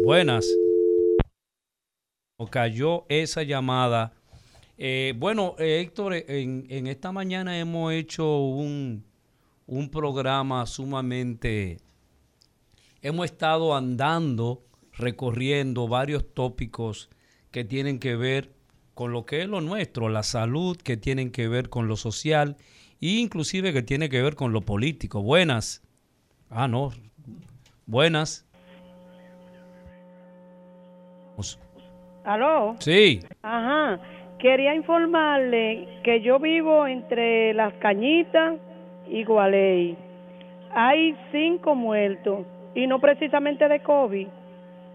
Buenas. O cayó esa llamada. Eh, bueno, eh, Héctor, en, esta mañana hemos hecho un, un programa sumamente... Hemos estado andando, recorriendo varios tópicos que tienen que ver con lo que es lo nuestro, la salud, que tienen que ver con lo social e inclusive que tiene que ver con lo político. Buenas. Ah, no. Buenas. ¿Aló? Sí. Ajá. Quería informarle que yo vivo entre Las Cañitas y Gualey. Hay cinco muertos y no precisamente de COVID.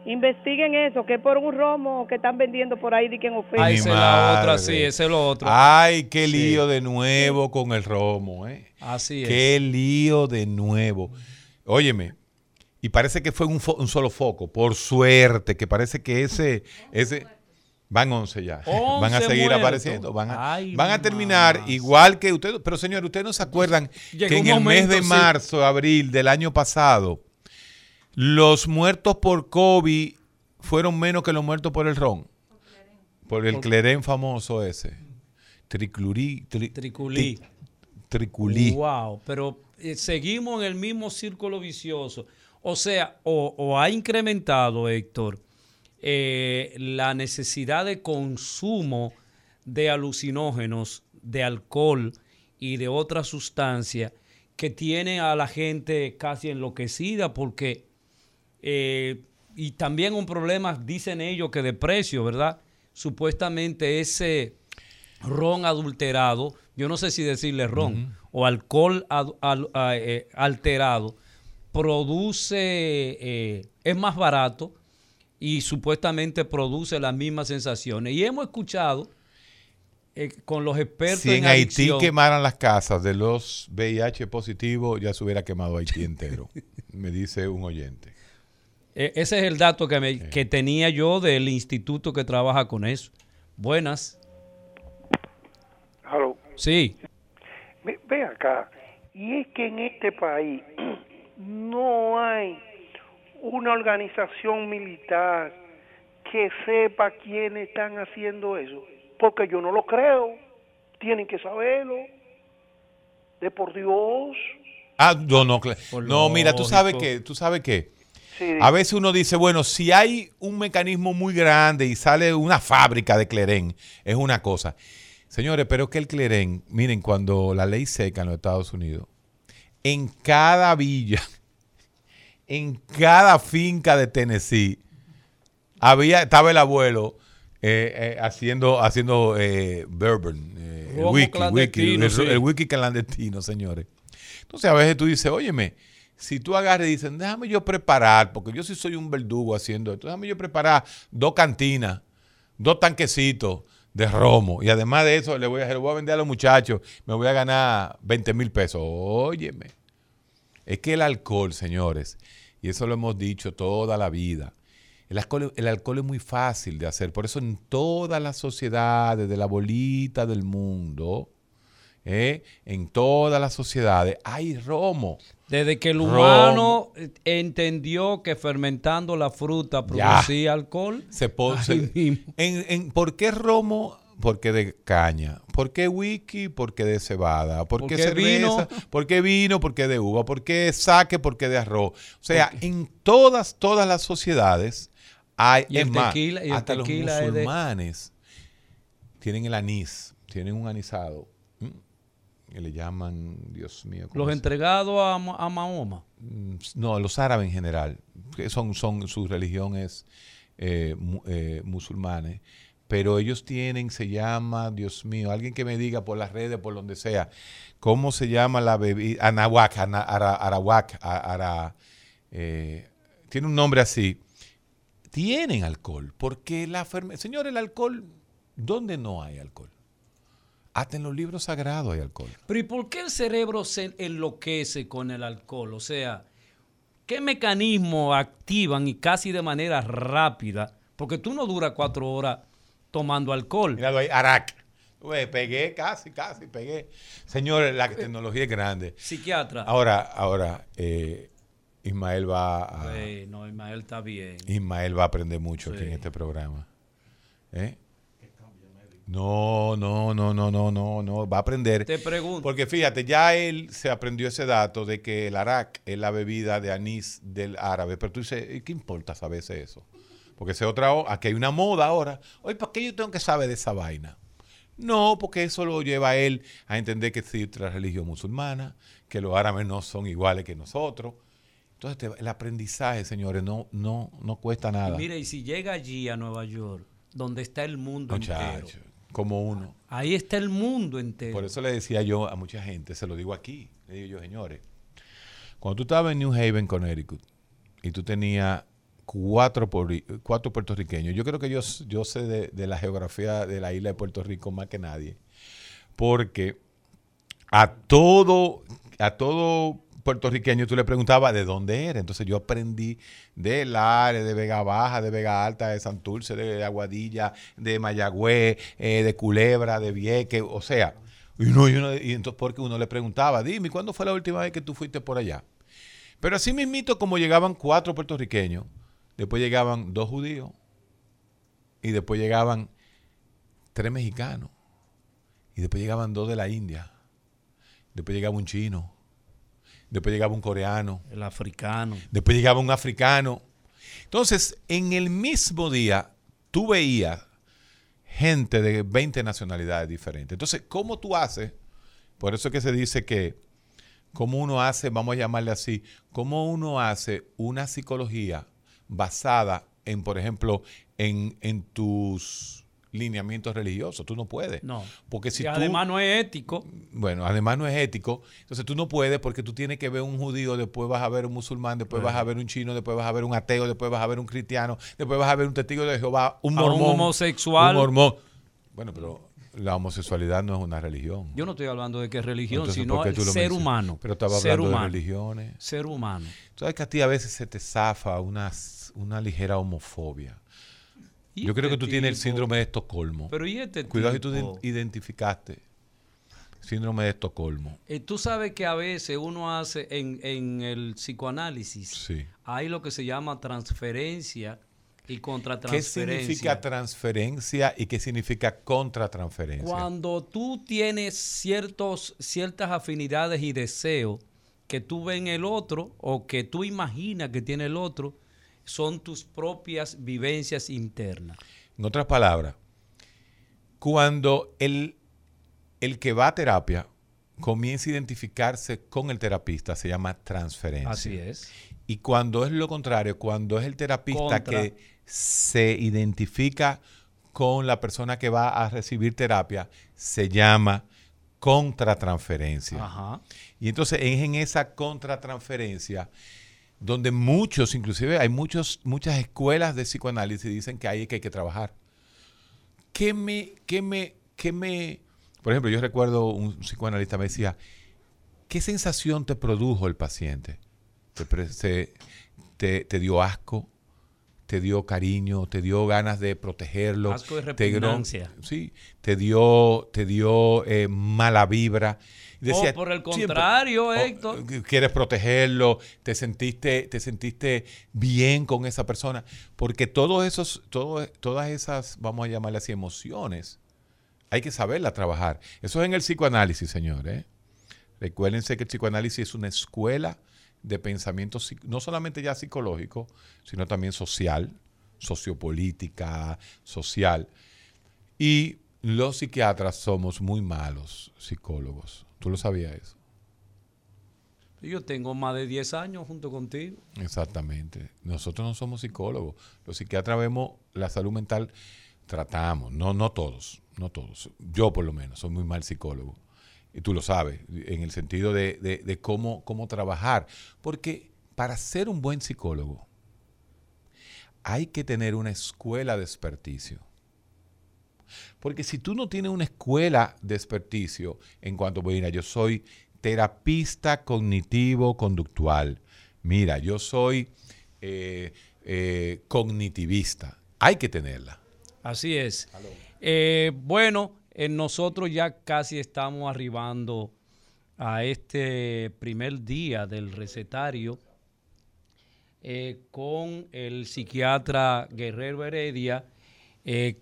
Investiguen eso, que es por un romo que están vendiendo por ahí de que en oferta. Esa es la otra, sí, ese es lo otro. Ay, qué Sí. lío de nuevo con el romo, ¿eh? Así es. Qué lío de nuevo. Óyeme, y parece que fue un, fo- un solo foco, por suerte, que parece que ese, ese van 11 ya. van a 11 seguir muertos. apareciendo, van a, Ay, van a terminar igual que ustedes, pero señor, ustedes no se acuerdan Llegó que en el mes de sí. marzo, abril del año pasado, Los muertos por COVID fueron menos que los muertos por el ron. Por el clerén famoso ese. Triclurí. tri- Triculí. triculí. Wow, pero eh, seguimos en el mismo círculo vicioso. O sea, o, o ha incrementado, Héctor, eh, la necesidad de consumo de alucinógenos, de alcohol y de otras sustancias que tiene a la gente casi enloquecida porque eh, y también un problema, dicen ellos, que de precio, ¿verdad? Supuestamente ese ron adulterado, yo no sé si decirle ron, o alcohol ad- al- a- eh, alterado, produce, eh, es más barato y supuestamente produce las mismas sensaciones. Y hemos escuchado eh, con los expertos Si en en Haití quemaran las casas de los VIH positivos, ya se hubiera quemado Haití entero. me dice un oyente. Eh, ese es el dato que, me- que tenía yo del instituto que trabaja con eso. Buenas. Aló. Sí. Ve, ve acá, y es que en este país no hay una organización militar que sepa quiénes están haciendo eso, porque yo no lo creo, tienen que saberlo, de por Dios. Ah, no, no, no, mira, tú sabes que, tú sabes que Sí. a veces uno dice, bueno, si hay un mecanismo muy grande y sale una fábrica de clerén, es una cosa. Señores, pero que el clerén, miren, cuando la ley seca en los Estados Unidos, en cada villa, en cada finca de Tennessee, había, estaba el abuelo eh, eh, haciendo, haciendo eh, bourbon, el wiki, el, sí. el wiki clandestino, señores. Entonces a veces tú dices, óyeme, si tú agarras y dices, déjame yo preparar, porque yo sí soy un verdugo haciendo esto, déjame yo preparar dos cantinas, dos tanquecitos de romo, y además de eso le voy a, le voy a vender a los muchachos, me voy a ganar 20 mil pesos. Óyeme, es que el alcohol, señores, y eso lo hemos dicho toda la vida, el alcohol, el alcohol es muy fácil de hacer, por eso en todas las sociedades de la bolita del mundo, ¿eh? en todas las sociedades hay romo. Desde que el humano eh, entendió que fermentando la fruta producía alcohol, Se po- ahí se- mismo. en, en- ¿Por qué romo? Porque de caña. ¿Por qué whisky? Porque de cebada. ¿Por ¿Por qué cerveza? vino? ¿Por qué vino? Porque de uva. ¿Por qué saque? Porque de arroz. O sea, en todas, todas las sociedades hay, Y el es más, tequila- y el hasta los de- musulmanes tienen el anís, tienen un anisado. Le llaman, Dios mío. ¿cómo los entregados a, a Mahoma. Mm, No, los árabes en general, que son, son su religión es eh, eh, musulmanes, pero ellos tienen, se llama, Dios mío, alguien que me diga por las redes, por donde sea, cómo se llama la bebida, anahuac, ana- ara- arawak, a- ara- eh, tiene un nombre así. Tienen alcohol, porque la enfermedad, señor, el alcohol, ¿dónde no hay alcohol? Hasta en los libros sagrados hay alcohol. Pero ¿y por qué el cerebro se enloquece con el alcohol? O sea, ¿qué mecanismos activan y casi de manera rápida? Porque tú no duras cuatro horas tomando alcohol. Míralo ahí, Arac. Güey, pegué, casi, casi, pegué. Señores, la tecnología es grande. Psiquiatra. Ahora, ahora, eh, Ismael va a, Güey, no, Ismael está bien. Ismael va a aprender mucho aquí en este programa. ¿Eh? No, no, no, no, no, no, no, va a aprender. Te pregunto. Porque fíjate, ya él se aprendió ese dato de que el arak es la bebida de anís del árabe. Pero tú dices, ¿y ¿qué importa saberse eso? Porque es otra, aquí hay una moda ahora. Oye, ¿para qué yo tengo que saber de esa vaina? No, porque eso lo lleva a él a entender que existe otra religión musulmana, que los árabes no son iguales que nosotros. Entonces, te- el aprendizaje, señores, no, no, no cuesta Y nada. mira, y si llega allí a Nueva York, donde está el mundo entero, Muchacho, como uno. ahí está el mundo entero. Por eso le decía yo a mucha gente, se lo digo aquí, le digo yo, señores, cuando tú estabas en New Haven, Connecticut, y tú tenías cuatro, cuatro puertorriqueños, yo creo que yo, yo sé de, de la geografía de la isla de Puerto Rico más que nadie, porque a todo, a todo puertorriqueño tú le preguntabas de dónde era. Entonces yo aprendí de Lares, de Vega Baja, de Vega Alta, de Santurce, de Aguadilla, de Mayagüez, eh, de Culebra, de Vieques, o sea, y, uno, y, uno- y entonces porque uno le preguntaba, dime, ¿cuándo fue la última vez que tú fuiste por allá? Pero así mismito como llegaban cuatro puertorriqueños, después llegaban dos judíos y después llegaban tres mexicanos y después llegaban dos de la India, después llegaba un chino, después llegaba un coreano, El africano. después llegaba un africano. Entonces, en el mismo día, tú veías gente de 20 nacionalidades diferentes. Entonces, ¿cómo tú haces? Por eso es que se dice que, ¿cómo uno hace, vamos a llamarle así, cómo uno hace una psicología basada en, por ejemplo, en, en tus lineamientos religiosos? Tú no puedes. No. Porque si Y tú, además no es ético. bueno, además no es ético. Entonces tú no puedes porque tú tienes que ver un judío, después vas a ver un musulmán, después vas a ver un chino, después vas a ver un ateo, después vas a ver un cristiano, después vas a ver un testigo de Jehová, un A un mormón. homosexual. Un mormón. Bueno, pero la homosexualidad no es una religión. Yo no estoy hablando de que es religión, Entonces, sino ¿por qué el tú lo ser humano. Pero estaba ser hablando de humano. religiones. Ser humano. Sabes que a ti a veces se te zafa una, una ligera homofobia. ¿Y Yo creo que tú tienes el síndrome de Estocolmo. Pero ¿y este Cuidado si tú identificaste síndrome de Estocolmo. Eh, tú sabes que a veces uno hace en, en el psicoanálisis, Sí. hay lo que se llama transferencia y ¿Qué contratransferencia. significa transferencia y qué significa contratransferencia? Cuando tú tienes ciertos, ciertas afinidades y deseos que tú ves en el otro o que tú imaginas que tiene el otro, son tus propias vivencias internas. En otras palabras, cuando el, el que va a terapia comienza a identificarse con el terapista, se llama transferencia. Así es. Y cuando es lo contrario, cuando es el terapista Contra. que se identifica con la persona que va a recibir terapia, se llama contratransferencia. Ajá. Y entonces es en esa contratransferencia donde muchos, inclusive hay muchos, muchas escuelas de psicoanálisis dicen que ahí que hay que trabajar. ¿Qué me, qué me, qué me, por ejemplo, yo recuerdo un psicoanalista me decía, ¿qué sensación te produjo el paciente? ¿Te, te- te dio asco? ¿Te dio cariño? ¿Te dio ganas de protegerlo? Asco y te gro- repugnancia. Sí, te dio, te dio eh, mala vibra. Oh, por el siempre, contrario, oh, Héctor. que quieres protegerlo, te sentiste, te sentiste bien con esa persona, porque todos esos, todo- todas esas, vamos a llamarle así, emociones, hay que saberla trabajar. Eso es en el psicoanálisis, señores. ¿eh? Recuérdense que el psicoanálisis es una escuela de pensamiento, no solamente ya psicológico, sino también social, sociopolítica, social. Y los psiquiatras somos muy malos psicólogos. ¿Tú lo sabías eso? Yo tengo más de 10 años junto contigo. Exactamente. Nosotros no somos psicólogos. Los psiquiatras vemos la salud mental, tratamos, no, no todos, no todos. Yo por lo menos soy muy mal psicólogo. Y tú lo sabes, en el sentido de, de- de cómo, cómo trabajar. Porque para ser un buen psicólogo hay que tener una escuela de experticio. Porque si tú no tienes una escuela de experticio en cuanto, mira, yo soy terapista cognitivo-conductual, mira, yo soy eh, eh, cognitivista, hay que tenerla. Así es. Eh, bueno, nosotros ya casi estamos arribando a este primer día del recetario eh, con el psiquiatra Guerrero Heredia. Eh,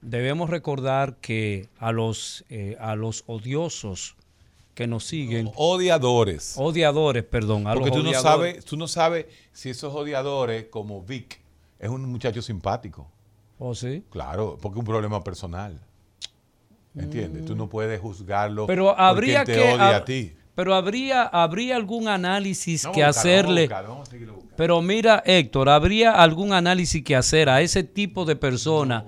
debemos recordar que a los, eh, a los odiosos que nos siguen, Odiadores. odiadores, perdón, a Porque los tú no, sabes, tú no sabes si esos odiadores, como Vic, es un muchacho simpático. ¿Oh, sí? Claro, porque es un problema personal. ¿Entiendes? Tú no puedes juzgarlo Mm. Pero porque habría él te que odia a ti. Pero habría habría algún análisis que hacerle. Pero mira, Héctor, habría algún análisis que hacer a ese tipo de personas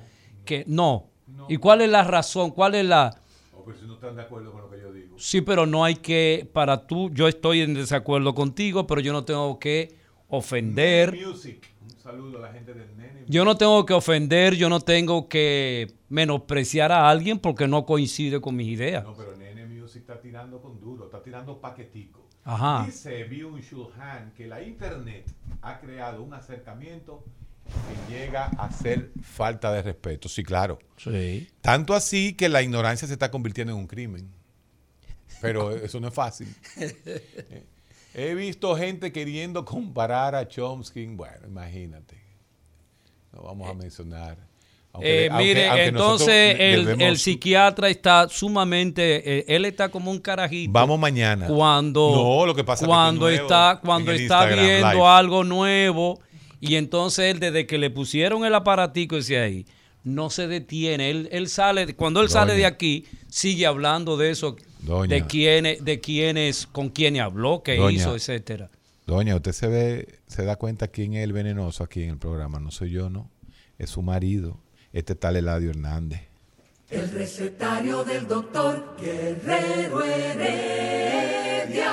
que no. ¿Y cuál es la razón? ¿Cuál es la Oh, pero si no están de acuerdo con lo que yo digo. Sí, pero no hay que para tú, yo estoy en desacuerdo contigo, pero yo no tengo que ofender. Music. Un saludo a la gente de Nene Yo no tengo que ofender, yo no tengo que menospreciar a alguien porque no coincide con mis ideas. No, pero Nene Music está tirando con duro, está tirando paquetico. Ajá. Dice Byung Chul Han que la internet ha creado un acercamiento que llega a ser falta de respeto. Sí, claro. Sí. Tanto así que la ignorancia se está convirtiendo en un crimen. Pero eso no es fácil. Eh, He visto gente queriendo comparar a Chomsky. Bueno, imagínate. No vamos a mencionar. Aunque- Eh, aunque- mire, aunque entonces el, psiquiatra está sumamente, eh, él está como un carajito. Vamos mañana. Cuando, No, lo que pasa cuando es está, cuando está Instagram viendo Live. algo nuevo y entonces él desde que le pusieron el aparatico ese ahí, no se detiene. Él, él sale, cuando él sale de aquí, sigue hablando de eso, Doña. de quiénes, de quiénes, con quién habló, qué Doña. hizo, etcétera. Doña, usted se ve, se da cuenta quién es el venenoso aquí en el programa. No soy yo, no. Es su marido. Este tal Eladio Hernández. El recetario del doctor Guerrero Heredia.